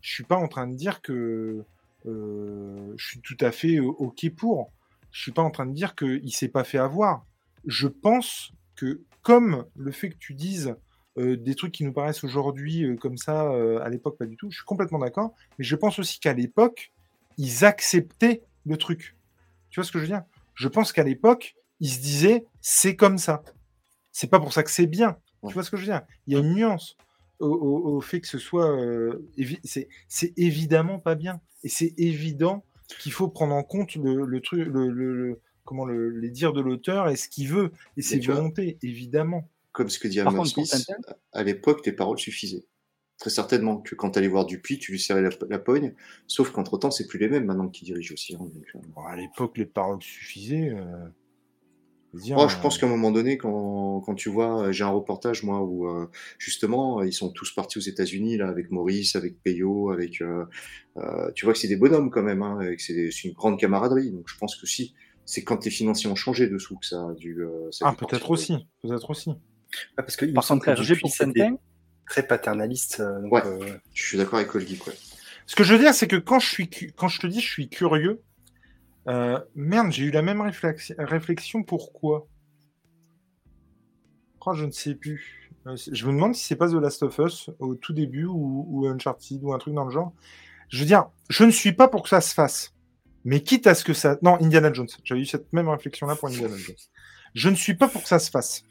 Je suis pas en train de dire que euh, je suis tout à fait euh, ok pour. Je suis pas en train de dire que il s'est pas fait avoir. Je pense que comme le fait que tu dises euh, des trucs qui nous paraissent aujourd'hui euh, comme ça euh, à l'époque pas du tout. Je suis complètement d'accord. Mais je pense aussi qu'à l'époque ils acceptaient le truc. Tu vois ce que je veux dire? Je pense qu'à l'époque, ils se disaient c'est comme ça. C'est pas pour ça que c'est bien. Tu vois ce que je veux dire? Il y a une nuance au, au- au fait que ce soit. évi- c'est c'est évidemment pas bien. Et c'est évident qu'il faut prendre en compte le, le truc, le, le- le- comment le, les dires de l'auteur et ce qu'il veut et ses volontés, évidemment. Comme ce que dit Hammer Smith, à l'époque, tes paroles suffisaient. Très certainement que quand tu allais voir Dupuis, tu lui serrais la, la pogne, sauf qu'entre-temps, c'est plus les mêmes maintenant qui dirigent aussi. hein, donc, euh. Bon, à l'époque, les paroles suffisaient. euh, je veux dire, Oh, je euh, pense qu'à un moment donné, quand, quand tu vois, euh, j'ai un reportage, moi, où euh, justement, ils sont tous partis aux États-Unis, là, avec Maurice, avec Peyo, avec. euh, euh, tu vois que c'est des bonhommes quand même, hein, et que c'est une grande camaraderie. Donc je pense que si, c'est quand tes financiers ont changé dessous que ça a dû. euh, ça a Ah, peut-être aussi. Peut-être aussi. Ouais, parce que il me Par semble contre, RG pour Tintin, très paternaliste. euh, donc, Ouais. euh, Je suis d'accord avec Olgi, quoi. Ce que je veux dire, c'est que quand je, suis, cu- quand je te dis je suis curieux, euh, merde, j'ai eu la même réflex- réflexion. Pourquoi? Oh, je ne sais plus. Je me demande si c'est pas The Last of Us au tout début ou, ou Uncharted ou un truc dans le genre. Je veux dire, je ne suis pas pour que ça se fasse. Mais quitte à ce que ça. Non, Indiana Jones. J'avais eu cette même réflexion-là pour Indiana Jones. Je ne suis pas pour que ça se fasse.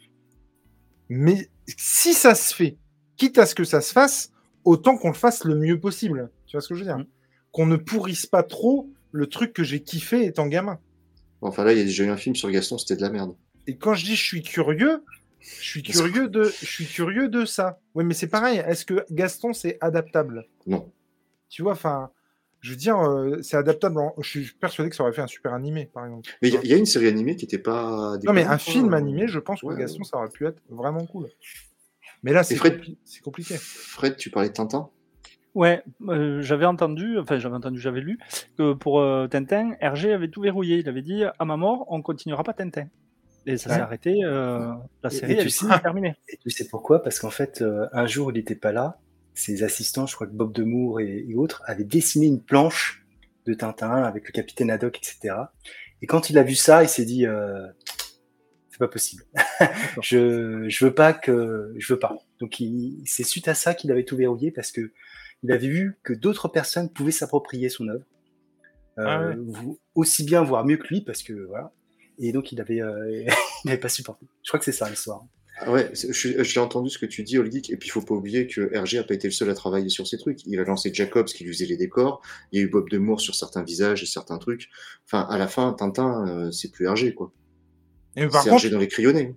Mais si ça se fait, quitte à ce que ça se fasse, autant qu'on le fasse le mieux possible. Tu vois ce que je veux dire? Mm. Qu'on ne pourrisse pas trop le truc que j'ai kiffé étant gamin. Enfin là, il y a déjà eu un film sur Gaston, c'était de la merde. Et quand je dis je suis curieux, je suis curieux de, je suis curieux de ça. Oui, mais c'est pareil. Est-ce que Gaston c'est adaptable? Non. Tu vois, enfin, je veux dire, euh, c'est adaptable. en- Je suis persuadé que ça aurait fait un super animé, par exemple. Mais il y a- il y, a une série animée qui était pas. Non, mais un film hein. animé, je pense que Ouais, Gaston, ouais. ça aurait pu être vraiment cool. Mais là, c'est Fred- compli- compliqué. Fred, tu parlais de Tintin? Ouais, euh, j'avais entendu, enfin j'avais entendu, j'avais lu que pour euh, Tintin, Hergé avait tout verrouillé. Il avait dit à ma mort, on continuera pas Tintin. Et ça s'est Ouais. arrêté. euh, la Et- série, et tu elle sais- est terminée. Et tu sais pourquoi? Parce qu'en fait, euh, un jour, il n'était pas là. Ses assistants, je crois que Bob Demour et, et autres, avaient dessiné une planche de Tintin avec le capitaine Haddock, etc. Et quand il a vu ça, il s'est dit euh, c'est pas possible. je je veux pas que je veux pas. Donc c'est suite à ça qu'il avait tout verrouillé parce que il avait vu que d'autres personnes pouvaient s'approprier son œuvre, Euh, Ah ouais. vous- aussi bien voire mieux que lui parce que voilà. Et donc il avait euh, il n'avait pas supporté. Je crois que c'est ça l'histoire. Ah ouais, j'ai entendu ce que tu dis, Olgeek, et puis il faut pas oublier que Hergé a pas été le seul à travailler sur ces trucs. Il a lancé Jacobs qui lui faisait les décors, il y a eu Bob Demour sur certains visages et certains trucs. Enfin, à la fin, Tintin, euh, c'est plus Hergé, quoi. C'est contre, Hergé dans les crayonnés.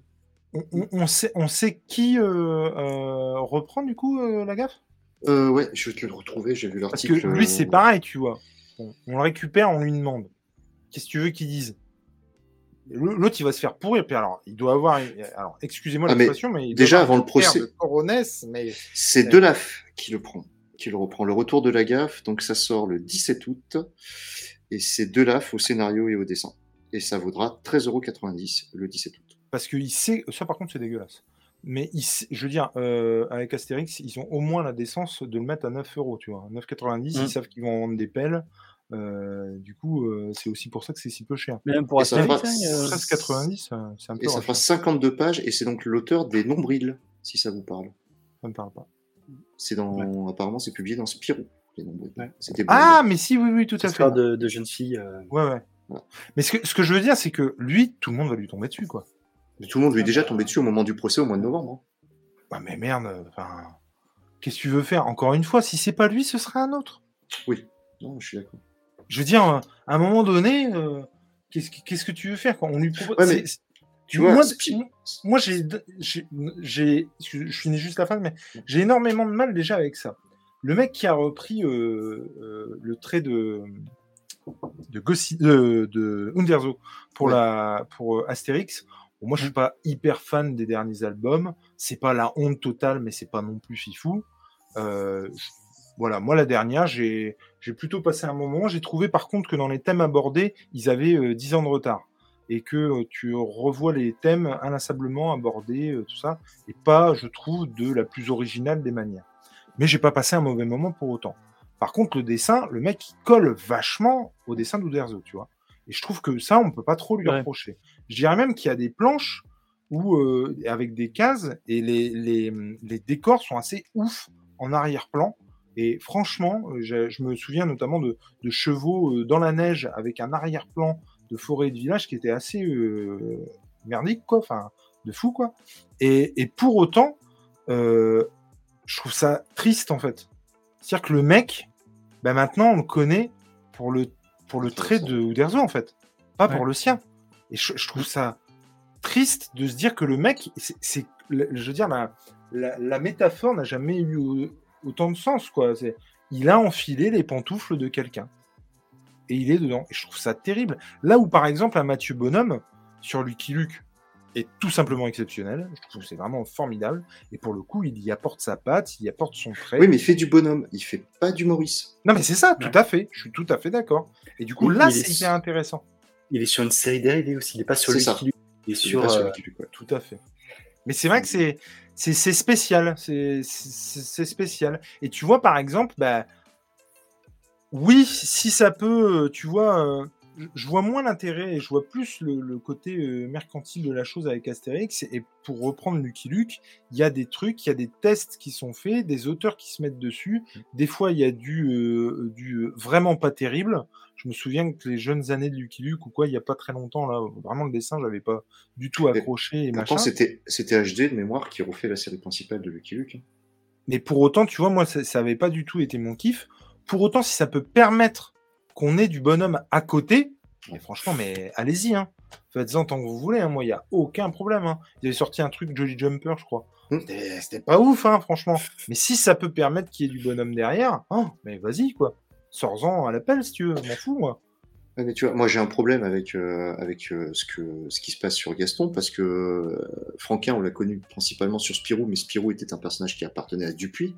on, on- on sait, on sait qui euh, euh, reprend du coup euh, la gaffe? Euh, ouais, je vais te le retrouver, j'ai vu Parce l'article. que lui, c'est euh, pareil, tu vois. Bon, on le récupère, on lui demande. Qu'est-ce que tu veux qu'il dise? L'autre, il va se faire pourrir. Puis alors, il doit avoir. Alors, excusez-moi Ah, l'expression, mais, il doit déjà, avoir avant le procès- de coronesse, mais C'est. Delaf qui le prend, qui le reprend. Le retour de la gaffe, donc ça sort le 17 août, et c'est Delaf au scénario et au dessin. Et ça vaudra 13,90€ le 17 août. parce qu'il sait. Ça, par contre, c'est dégueulasse. Mais il sait- je veux dire, euh, avec Astérix, ils ont au moins la décence de le mettre à 9 euros, tu vois. 9,90, Mm. ils savent qu'ils vont en vendre des pelles. Euh, du coup, euh, c'est aussi pour ça que c'est si peu cher. Même pour Et ça fera- hein, euh, 13,90, c'est un peu Et ça fera 52 pages, et c'est donc l'auteur des Nombrils, si ça vous parle. Ça me parle pas. C'est dans, apparemment, c'est publié dans Spirou, les Nombrils. Ouais. C'était Ah, mais si, oui, oui, tout à fait. Histoire de, de jeune fille. euh, Ouais, ouais. Mais ce que, ce que je veux dire, c'est que lui, tout le monde va lui tomber dessus, quoi. Mais tout le monde lui est déjà tombé dessus au moment du procès au mois de novembre. hein. Ouais, mais merde, enfin. qu'est-ce que tu veux faire? Encore une fois, si c'est pas lui, ce sera un autre. Oui, non, je suis d'accord. Je veux dire, à un moment donné, euh, qu'est-ce que tu veux faire On lui propose. tu vois, moi, moi j'ai, j'ai, je finis juste la fin, mais j'ai énormément de mal déjà avec ça. Le mec qui a repris euh, euh, le trait de de, Gossi, de, de Underzo pour la pour Astérix. moi, je suis pas hyper fan des derniers albums. C'est pas la honte totale, mais c'est pas non plus fifou. Euh, voilà, moi la dernière, j'ai plutôt passé un moment. J'ai trouvé par contre que dans les thèmes abordés, ils avaient euh, 10 ans de retard. Et que euh, tu revois les thèmes inlassablement abordés, euh, tout ça, et pas, je trouve, de la plus originale des manières. Mais j'ai pas passé un mauvais moment pour autant. Par contre, le dessin, le mec, il colle vachement au dessin d'Uderzo, tu vois. Et je trouve que ça, on peut pas trop lui reprocher. Je dirais même qu'il y a des planches où, avec des cases, et les, les, les décors sont assez ouf en arrière-plan. Et franchement, euh, je, me souviens notamment de, chevaux euh, dans la neige avec un arrière-plan de forêt et de village qui était assez euh, merdique, quoi, enfin, de fou, quoi. Et, pour autant, je trouve ça triste, en fait. C'est-à-dire que le mec, bah maintenant, on le connaît pour le, pour le trait de Uderzo, en fait, pas pour le sien. Et je, trouve ça triste de se dire que le mec, c'est, je veux dire, la, la métaphore n'a jamais eu autant de sens, quoi. C'est, il a enfilé les pantoufles de quelqu'un. Et il est dedans. Et je trouve ça terrible. Là où, par exemple, un Mathieu Bonhomme, sur Lucky Luke, est tout simplement exceptionnel. Je trouve que c'est vraiment formidable. Et pour le coup, il y apporte sa patte, il y apporte son trait. Oui, mais il fait du bonhomme, il fait pas du Maurice. Non, mais c'est ça, tout à fait. Je suis tout à fait d'accord. Et du coup, là, c'est hyper intéressant. Il est sur une série dérivée aussi. Il n'est pas sur Lucky Luke. Il est sur, euh, Lucky Luke, Tout à fait. Mais c'est vrai que c'est c'est spécial. C'est spécial. Et tu vois, par exemple, bah, oui, si ça peut, tu vois, euh, je vois moins l'intérêt et je vois plus le, côté euh, mercantile de la chose avec Astérix. Et pour reprendre Lucky Luke, il y a des trucs, il y a des tests qui sont faits, des auteurs qui se mettent dessus. Mmh. Des fois, il y a du, euh, du vraiment pas terrible. Je me souviens que les jeunes années de Lucky Luke ou quoi, il n'y a pas très longtemps, là, vraiment le dessin, j'avais pas du tout accroché. Et pourtant, c'était HD de mémoire qui refait la série principale de Lucky Luke. Hein. Mais pour autant, tu vois, moi, ça n'avait pas du tout été mon kiff. Pour autant, si ça peut permettre qu'on ait du bonhomme à côté, mais franchement, mais allez-y, hein. Faites-en tant que vous voulez, hein. moi, il n'y a aucun problème. Hein. Il avait sorti un truc Jolly Jumper, je crois. Mmh. C'était pas ouf, hein, franchement. Mais si ça peut permettre qu'il y ait du bonhomme derrière, hein, mais vas-y, quoi sors-en à l'appel si tu veux, m'en fous moi. mais tu vois, moi j'ai un problème avec, euh, avec euh, ce, que, ce qui se passe sur Gaston parce que euh, Franquin, on l'a connu principalement sur Spirou, mais Spirou était un personnage qui appartenait à Dupuis.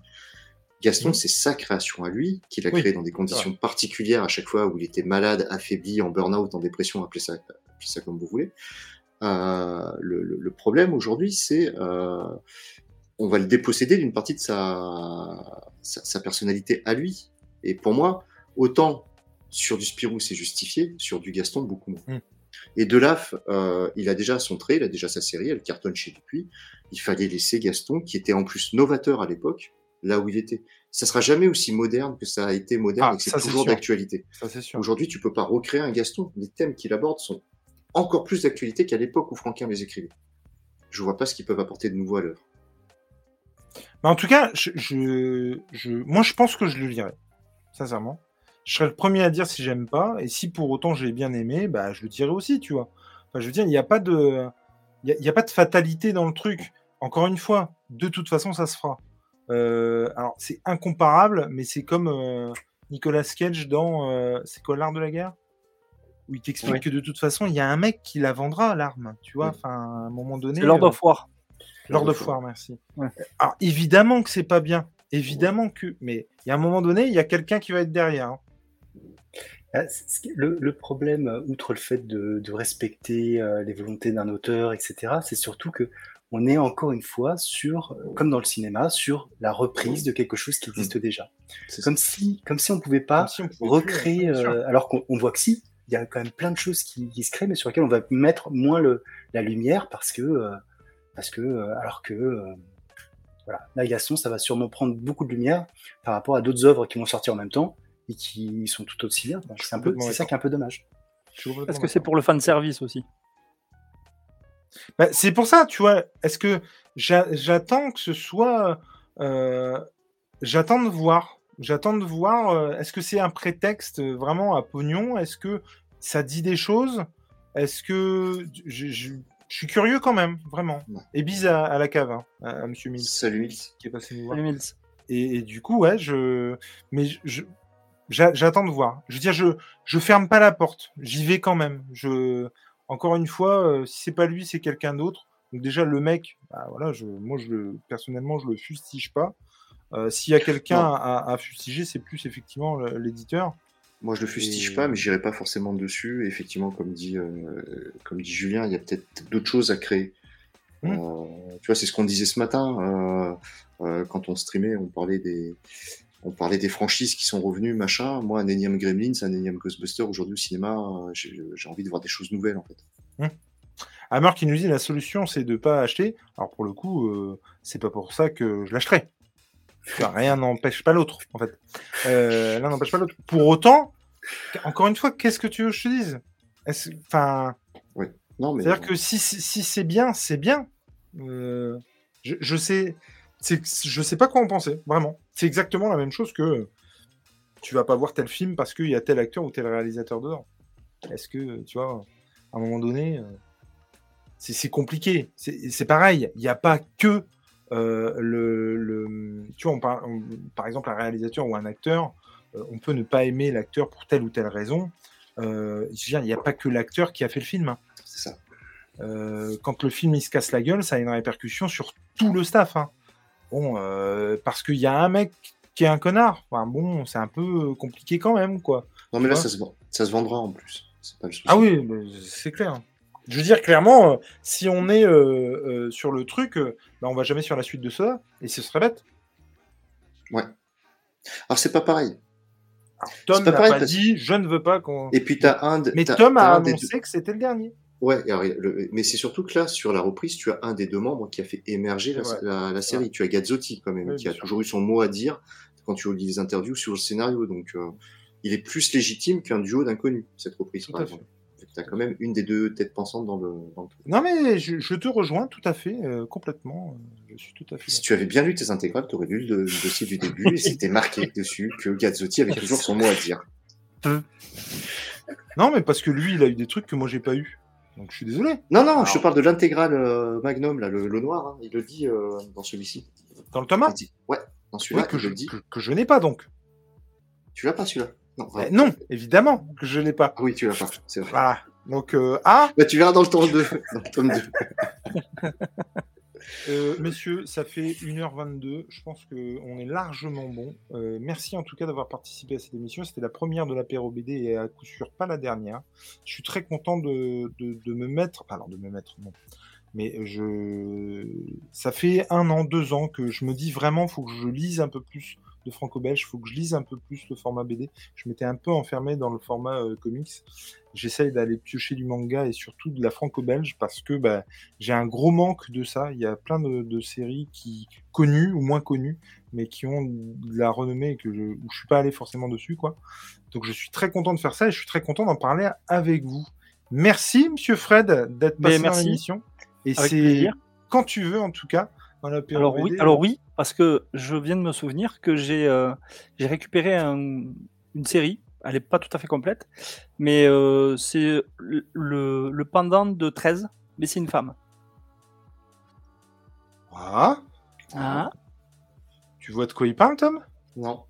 Gaston, mhm. c'est sa création à lui, qu'il a créé dans des conditions particulières à chaque fois où il était malade, affaibli, en burn-out, en dépression, appelez ça, ça comme vous voulez. le, problème aujourd'hui, c'est on va le déposséder d'une partie de sa, sa, personnalité à lui. Et pour moi, autant sur du Spirou, c'est justifié, sur du Gaston, beaucoup moins. Hmm. Et Delaf, euh, il a déjà son trait, il a déjà sa série, elle cartonne chez lui. Il fallait laisser Gaston, qui était en plus novateur à l'époque, là où il était. Ça sera jamais aussi moderne que ça a été moderne ah, et que c'est toujours d'actualité. Aujourd'hui, tu peux pas recréer un Gaston. Les thèmes qu'il aborde sont encore plus d'actualité qu'à l'époque où Franquin les écrivait. Je vois pas ce qu'ils peuvent apporter de nouveau à l'œuvre. en tout cas, je, je, moi, je pense que je le lirai sincèrement. Je serais le premier à dire si j'aime pas, et si pour autant j'ai bien aimé, bah je le dirai aussi, tu vois. Enfin, je veux dire, il n'y a pas de, il y, a pas de fatalité dans le truc. Encore une fois, de toute façon, ça se fera. Euh, alors, c'est incomparable, mais c'est comme euh, Nicolas Cage dans, euh, c'est quoi l'art de la guerre? Où il t'explique que de toute façon, il y a un mec qui la vendra, l'arme, tu vois, enfin, à un moment donné. Lord of War. Lord of War, merci. Alors, évidemment que c'est pas bien, Évidemment que, mais il y a un moment donné, il y a quelqu'un qui va être derrière. Hein. Ah, le, problème, outre le fait de, respecter les volontés d'un auteur, etc., c'est surtout que on est encore une fois sur, comme dans le cinéma, sur la reprise de quelque chose qui existe déjà. Comme si, comme si on pouvait pas recréer, euh, alors qu'on voit que si, il y a quand même plein de choses qui, se créent, mais sur lesquelles on va mettre moins le, la lumière parce que, parce que, alors que voilà. Là, Gaston, ça va sûrement prendre beaucoup de lumière par rapport à d'autres œuvres qui vont sortir en même temps et qui sont tout aussi bien. C'est un peu, c'est ça qui est un peu dommage. Est-ce que c'est pour le fan service aussi? Bah, C'est pour ça, tu vois. Est-ce que j'attends que ce soit euh, j'attends de voir. J'attends de voir. euh, Est-ce que c'est un prétexte euh, vraiment à pognon? Est-ce que ça dit des choses? Est-ce que je, je- je suis curieux quand même, vraiment. Et bise à, à la cave, hein, à, à Monsieur Mills Salut Mills. qui est passé nous voir. Salut, Mills. Et, et du coup, ouais, je, mais je- je, j'a- j'attends de voir. Je veux dire, je, je ferme pas la porte. J'y vais quand même. Je, encore une fois, euh, si c'est pas lui, c'est quelqu'un d'autre. Donc déjà, le mec, bah, voilà, je, moi, je personnellement, je le fustige pas. Euh, S'il y a quelqu'un à, à fustiger, c'est plus effectivement l'éditeur. Moi, je le fustige Et- pas, mais j'irai pas forcément dessus. Et effectivement, comme dit, euh, comme dit Julien, il y a peut-être d'autres choses à créer. Mm. Euh, tu vois, c'est ce qu'on disait ce matin quand on streamait. On parlait des, on parlait des franchises qui sont revenues, machin. Moi, un énième Gremlins, un énième Ghostbuster. Aujourd'hui au cinéma, euh, j'ai envie de voir des choses nouvelles, en fait. Hammer qui nous dit la solution, c'est de pas acheter. Alors pour le coup, euh, c'est pas pour ça que je l'achèterai. Enfin, Rien n'empêche pas l'autre, en fait. Euh, L'un n'empêche pas l'autre. Pour autant, encore une fois, qu'est-ce que tu veux que je te dise? Non, mais c'est-à-dire que si, si, si c'est bien, c'est bien. Euh, je, je sais, je sais pas quoi en penser, vraiment. C'est exactement la même chose que tu vas pas voir tel film parce qu'il y a tel acteur ou tel réalisateur dedans. Est-ce que, tu vois, à un moment donné, euh, c'est, compliqué. C'est, pareil, il n'y a pas que euh, le, le- Tu vois, on par, on- par exemple, un réalisateur ou un acteur, euh, on peut ne pas aimer l'acteur pour telle ou telle raison. Euh, je veux dire, il n'y a pas que l'acteur qui a fait le film. hein. c'est ça. Quand le film il se casse la gueule, ça a une répercussion sur tout le staff. hein. Bon, euh, parce qu'il y a un mec qui est un connard. Enfin, bon, c'est un peu compliqué quand même, quoi. Non, mais là, ça se, ça se vendra en plus. C'est pas le souci. Ah oui, c'est clair. Je veux dire, clairement, euh, si on est euh, euh, sur le truc, bah, on va jamais sur la suite de ça, et ce serait bête. Alors, c'est pas pareil. Alors, Tom pas n'a pareil pas parce- dit, je ne veux pas qu'on. Et puis, t'as un. de- Mais Tom a annoncé que c'était le dernier. Ouais, le- mais c'est surtout que là, sur la reprise, tu as un des deux membres qui a fait émerger la, Ouais. la- la série. Tu as Gazzotti, quand même, Oui, qui a sûr. toujours eu son mot à dire quand tu lis les interviews sur le scénario. Donc, euh, il est plus légitime qu'un duo d'inconnus, cette reprise, Tout par à exemple. Tu as quand même une des deux têtes pensantes dans le, dans le truc. Non, mais je, je te rejoins tout à fait, euh, complètement. Je suis tout à fait. Si tu avais bien lu tes intégrales, tu aurais lu le, le dossier du début et c'était marqué dessus que Gazzotti avait toujours son mot à dire. Non, mais parce que lui, il a eu des trucs que moi, j'ai pas eu. Donc, je suis désolé. Non, non, je te parle de l'intégrale euh, Magnum, là, le, le noir, hein, il le dit euh, dans celui-ci. Dans le Thomas dit- Ouais, dans celui-là, que, je, dit. que, que je n'ai pas, donc. Tu l'as pas celui-là? Non, non, évidemment que je n'ai pas. Ah oui, tu l'as pas, c'est vrai. Voilà. Donc, euh, ah, Bah, tu verras dans le tome 2. Dans le tome 2. euh, messieurs, ça fait 1h22. Je pense qu'on est largement bon. Euh, merci en tout cas d'avoir participé à cette émission. C'était la première de l'apéro BD et à coup sûr pas la dernière. Je suis très content de, de, me mettre. Non, de me mettre, non. Mais je. Ça fait un an, deux ans que je me dis vraiment, faut que je lise un peu plus de franco-belge, faut que je lise un peu plus le format BD. Je m'étais un peu enfermé dans le format euh, comics. J'essaye d'aller piocher du manga et surtout de la franco-belge parce que bah, j'ai un gros manque de ça. Il y a plein de, de séries qui connues ou moins connues, mais qui ont de la renommée et que je, où je suis pas allé forcément dessus, quoi. Donc je suis très content de faire ça et je suis très content d'en parler avec vous. Merci, Monsieur Fred, d'être Mais passé dans l'émission. Et c'est quand tu veux, en tout cas, Alors oui, alors oui, parce que je viens de me souvenir que j'ai euh, j'ai récupéré un- une série. Elle est pas tout à fait complète, mais euh, c'est le, le, le pendant de 13, mais c'est une femme. Ah, Ah. tu vois de quoi il parle, Tom? Non.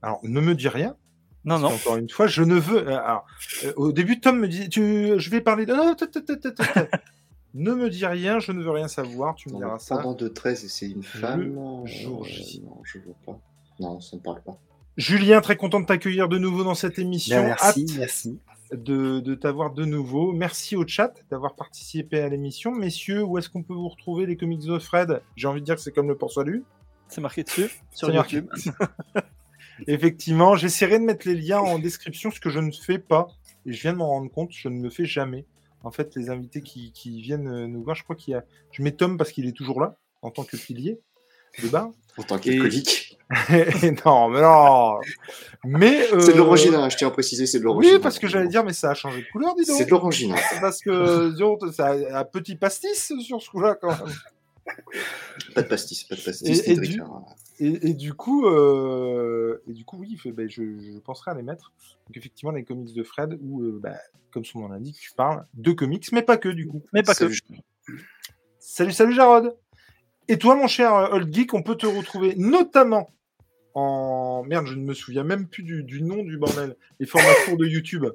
Alors, ne me dis rien. Non, non. qu'encore une fois, je ne veux. euh, alors, euh, au début, Tom me dit, tu, je vais parler de. Non, ne me dis rien, je ne veux rien savoir. Tu me Non, diras ça. Pendant de 13 et c'est une femme. euh, jour J. non, je vois pas. Non, ça ne parle pas. Julien, très content de t'accueillir de nouveau dans cette émission. Bien, merci, Hâte merci. de, de t'avoir de nouveau. Merci au chat d'avoir participé à l'émission. Messieurs, où est-ce qu'on peut vous retrouver les comics de Fred? J'ai envie de dire que c'est comme le port salut. C'est marqué dessus sur. YouTube. Effectivement, j'essaierai de mettre les liens en description, ce que je ne fais pas. Et je viens de m'en rendre compte, je ne le fais jamais. En fait, les invités qui, qui viennent euh, nous voir, je crois qu'il y a. Je mets Tom parce qu'il est toujours là, en tant que pilier de bar. En tant Et- qu'alcoolique. non, mais non Mais. C'est de euh, l'orangina, je tiens à préciser, c'est de l'orangina. Oui, parce que j'allais dire, mais ça a changé de couleur, dis donc. C'est de l'orangina. Parce que, disons, ça a un petit pastis sur ce coup-là, quand même. Pas de pastis, pas de pastis. Et, du, et, du, coup, euh, et du coup, oui, ben, je, je, penserai à les mettre. Donc effectivement, les comics de Fred, où, euh, bah, comme son nom l'indique, tu parles de comics, mais pas que du coup. Mais pas que. Salut, salut Jarod. Et toi, mon cher euh, Old Geek, on peut te retrouver notamment en. Merde, je ne me souviens même plus du, du nom du bordel. Les formats courts de YouTube.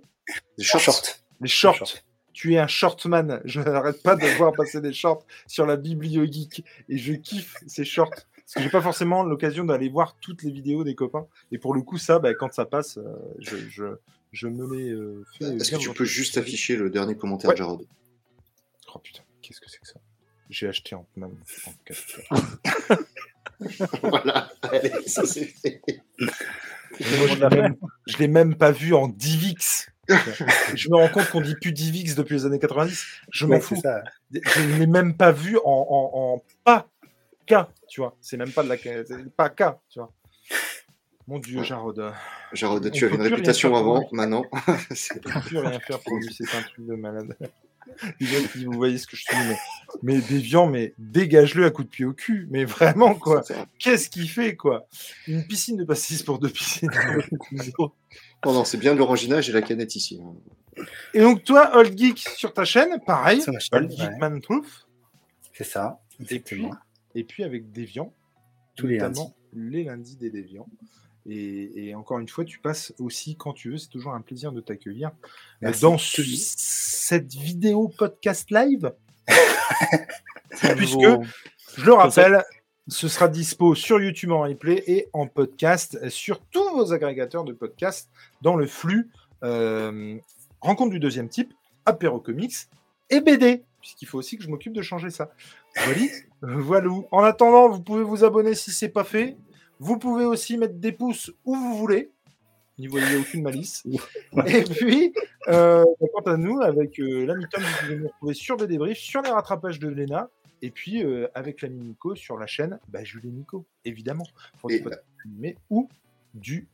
Les shorts. Les shorts. Tu es un shortman. Je n'arrête pas de voir passer des shorts sur la Biblio Geek. Et je kiffe ces shorts. Parce que j'ai pas forcément l'occasion d'aller voir toutes les vidéos des copains. Et pour le coup, ça, bah, quand ça passe, euh, je, je, je, me les euh, fais. Est-ce que tu peux juste afficher le dernier commentaire de Jarod Oh putain, qu'est-ce que c'est que ça? J'ai acheté en même voilà, allez, ça c'est fait. je l'ai même, pas vu en Divix. je me rends compte qu'on dit plus Divix depuis les années 90. Je m'en fous. Je ne l'ai même pas vu en, en, en pas K, tu vois. C'est même pas de la pas K, tu vois. Mon Dieu, Jarod. Jarod, tu avais une réputation avant, maintenant. On peut plus rien faire pour lui, c'est un truc de malade. vous voyez ce que je suis, mais, mais Déviant, mais dégage-le à coup de pied au cul. Mais vraiment, quoi. Qu'est-ce qu'il fait, quoi? Une piscine de pastis pour deux piscines. non, non, c'est bien l'oranginage et la canette ici. Et donc, toi, Old Geek, sur ta chaîne, pareil. Old Geek Man Truth. C'est ça. Et puis, et puis avec Déviant. Tous les lundis. Les lundis des Déviants. Et, encore une fois, tu passes aussi quand tu veux. C'est toujours un plaisir de t'accueillir dans cette vidéo podcast live. Puisque, je le rappelle, ce sera dispo sur YouTube en replay et en podcast sur tous vos agrégateurs de podcasts dans le flux euh, Rencontre du deuxième type, Apéro Comics et BD, puisqu'il faut aussi que je m'occupe de changer ça. Voilà. voilà. En attendant, vous pouvez vous abonner si c'est pas fait. Vous pouvez aussi mettre des pouces où vous voulez. N'y voyez aucune malice. Et puis, euh, quant à nous, avec euh, l'ami Tom, vous pouvez nous retrouver sur des débriefs, sur les rattrapages de Lena, et puis euh, avec l'ami Nico sur la chaîne bah, Jules et Nico, évidemment. mais ou du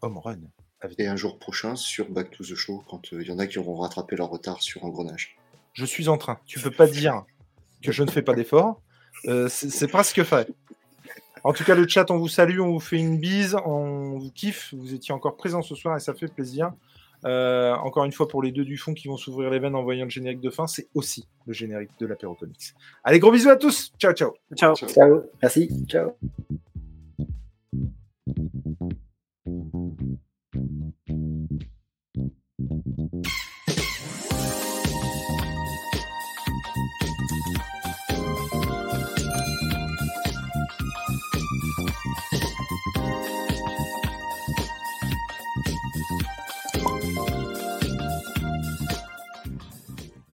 home run. Et un jour prochain sur Back to the Show, quand il y en a qui auront rattrapé leur retard sur Engrenage. Je suis en train. Tu peux pas dire que je ne fais pas d'efforts. c'est presque fait. En tout cas, le chat, on vous salue, on vous fait une bise, on vous kiffe. Vous étiez encore présents ce soir et ça fait plaisir. Euh, encore une fois, pour les deux du fond qui vont s'ouvrir les veines en voyant le générique de fin, c'est aussi le générique de l'apéro comics. Allez, gros bisous à tous. Ciao. Ciao. Ciao. ciao. Merci. Ciao.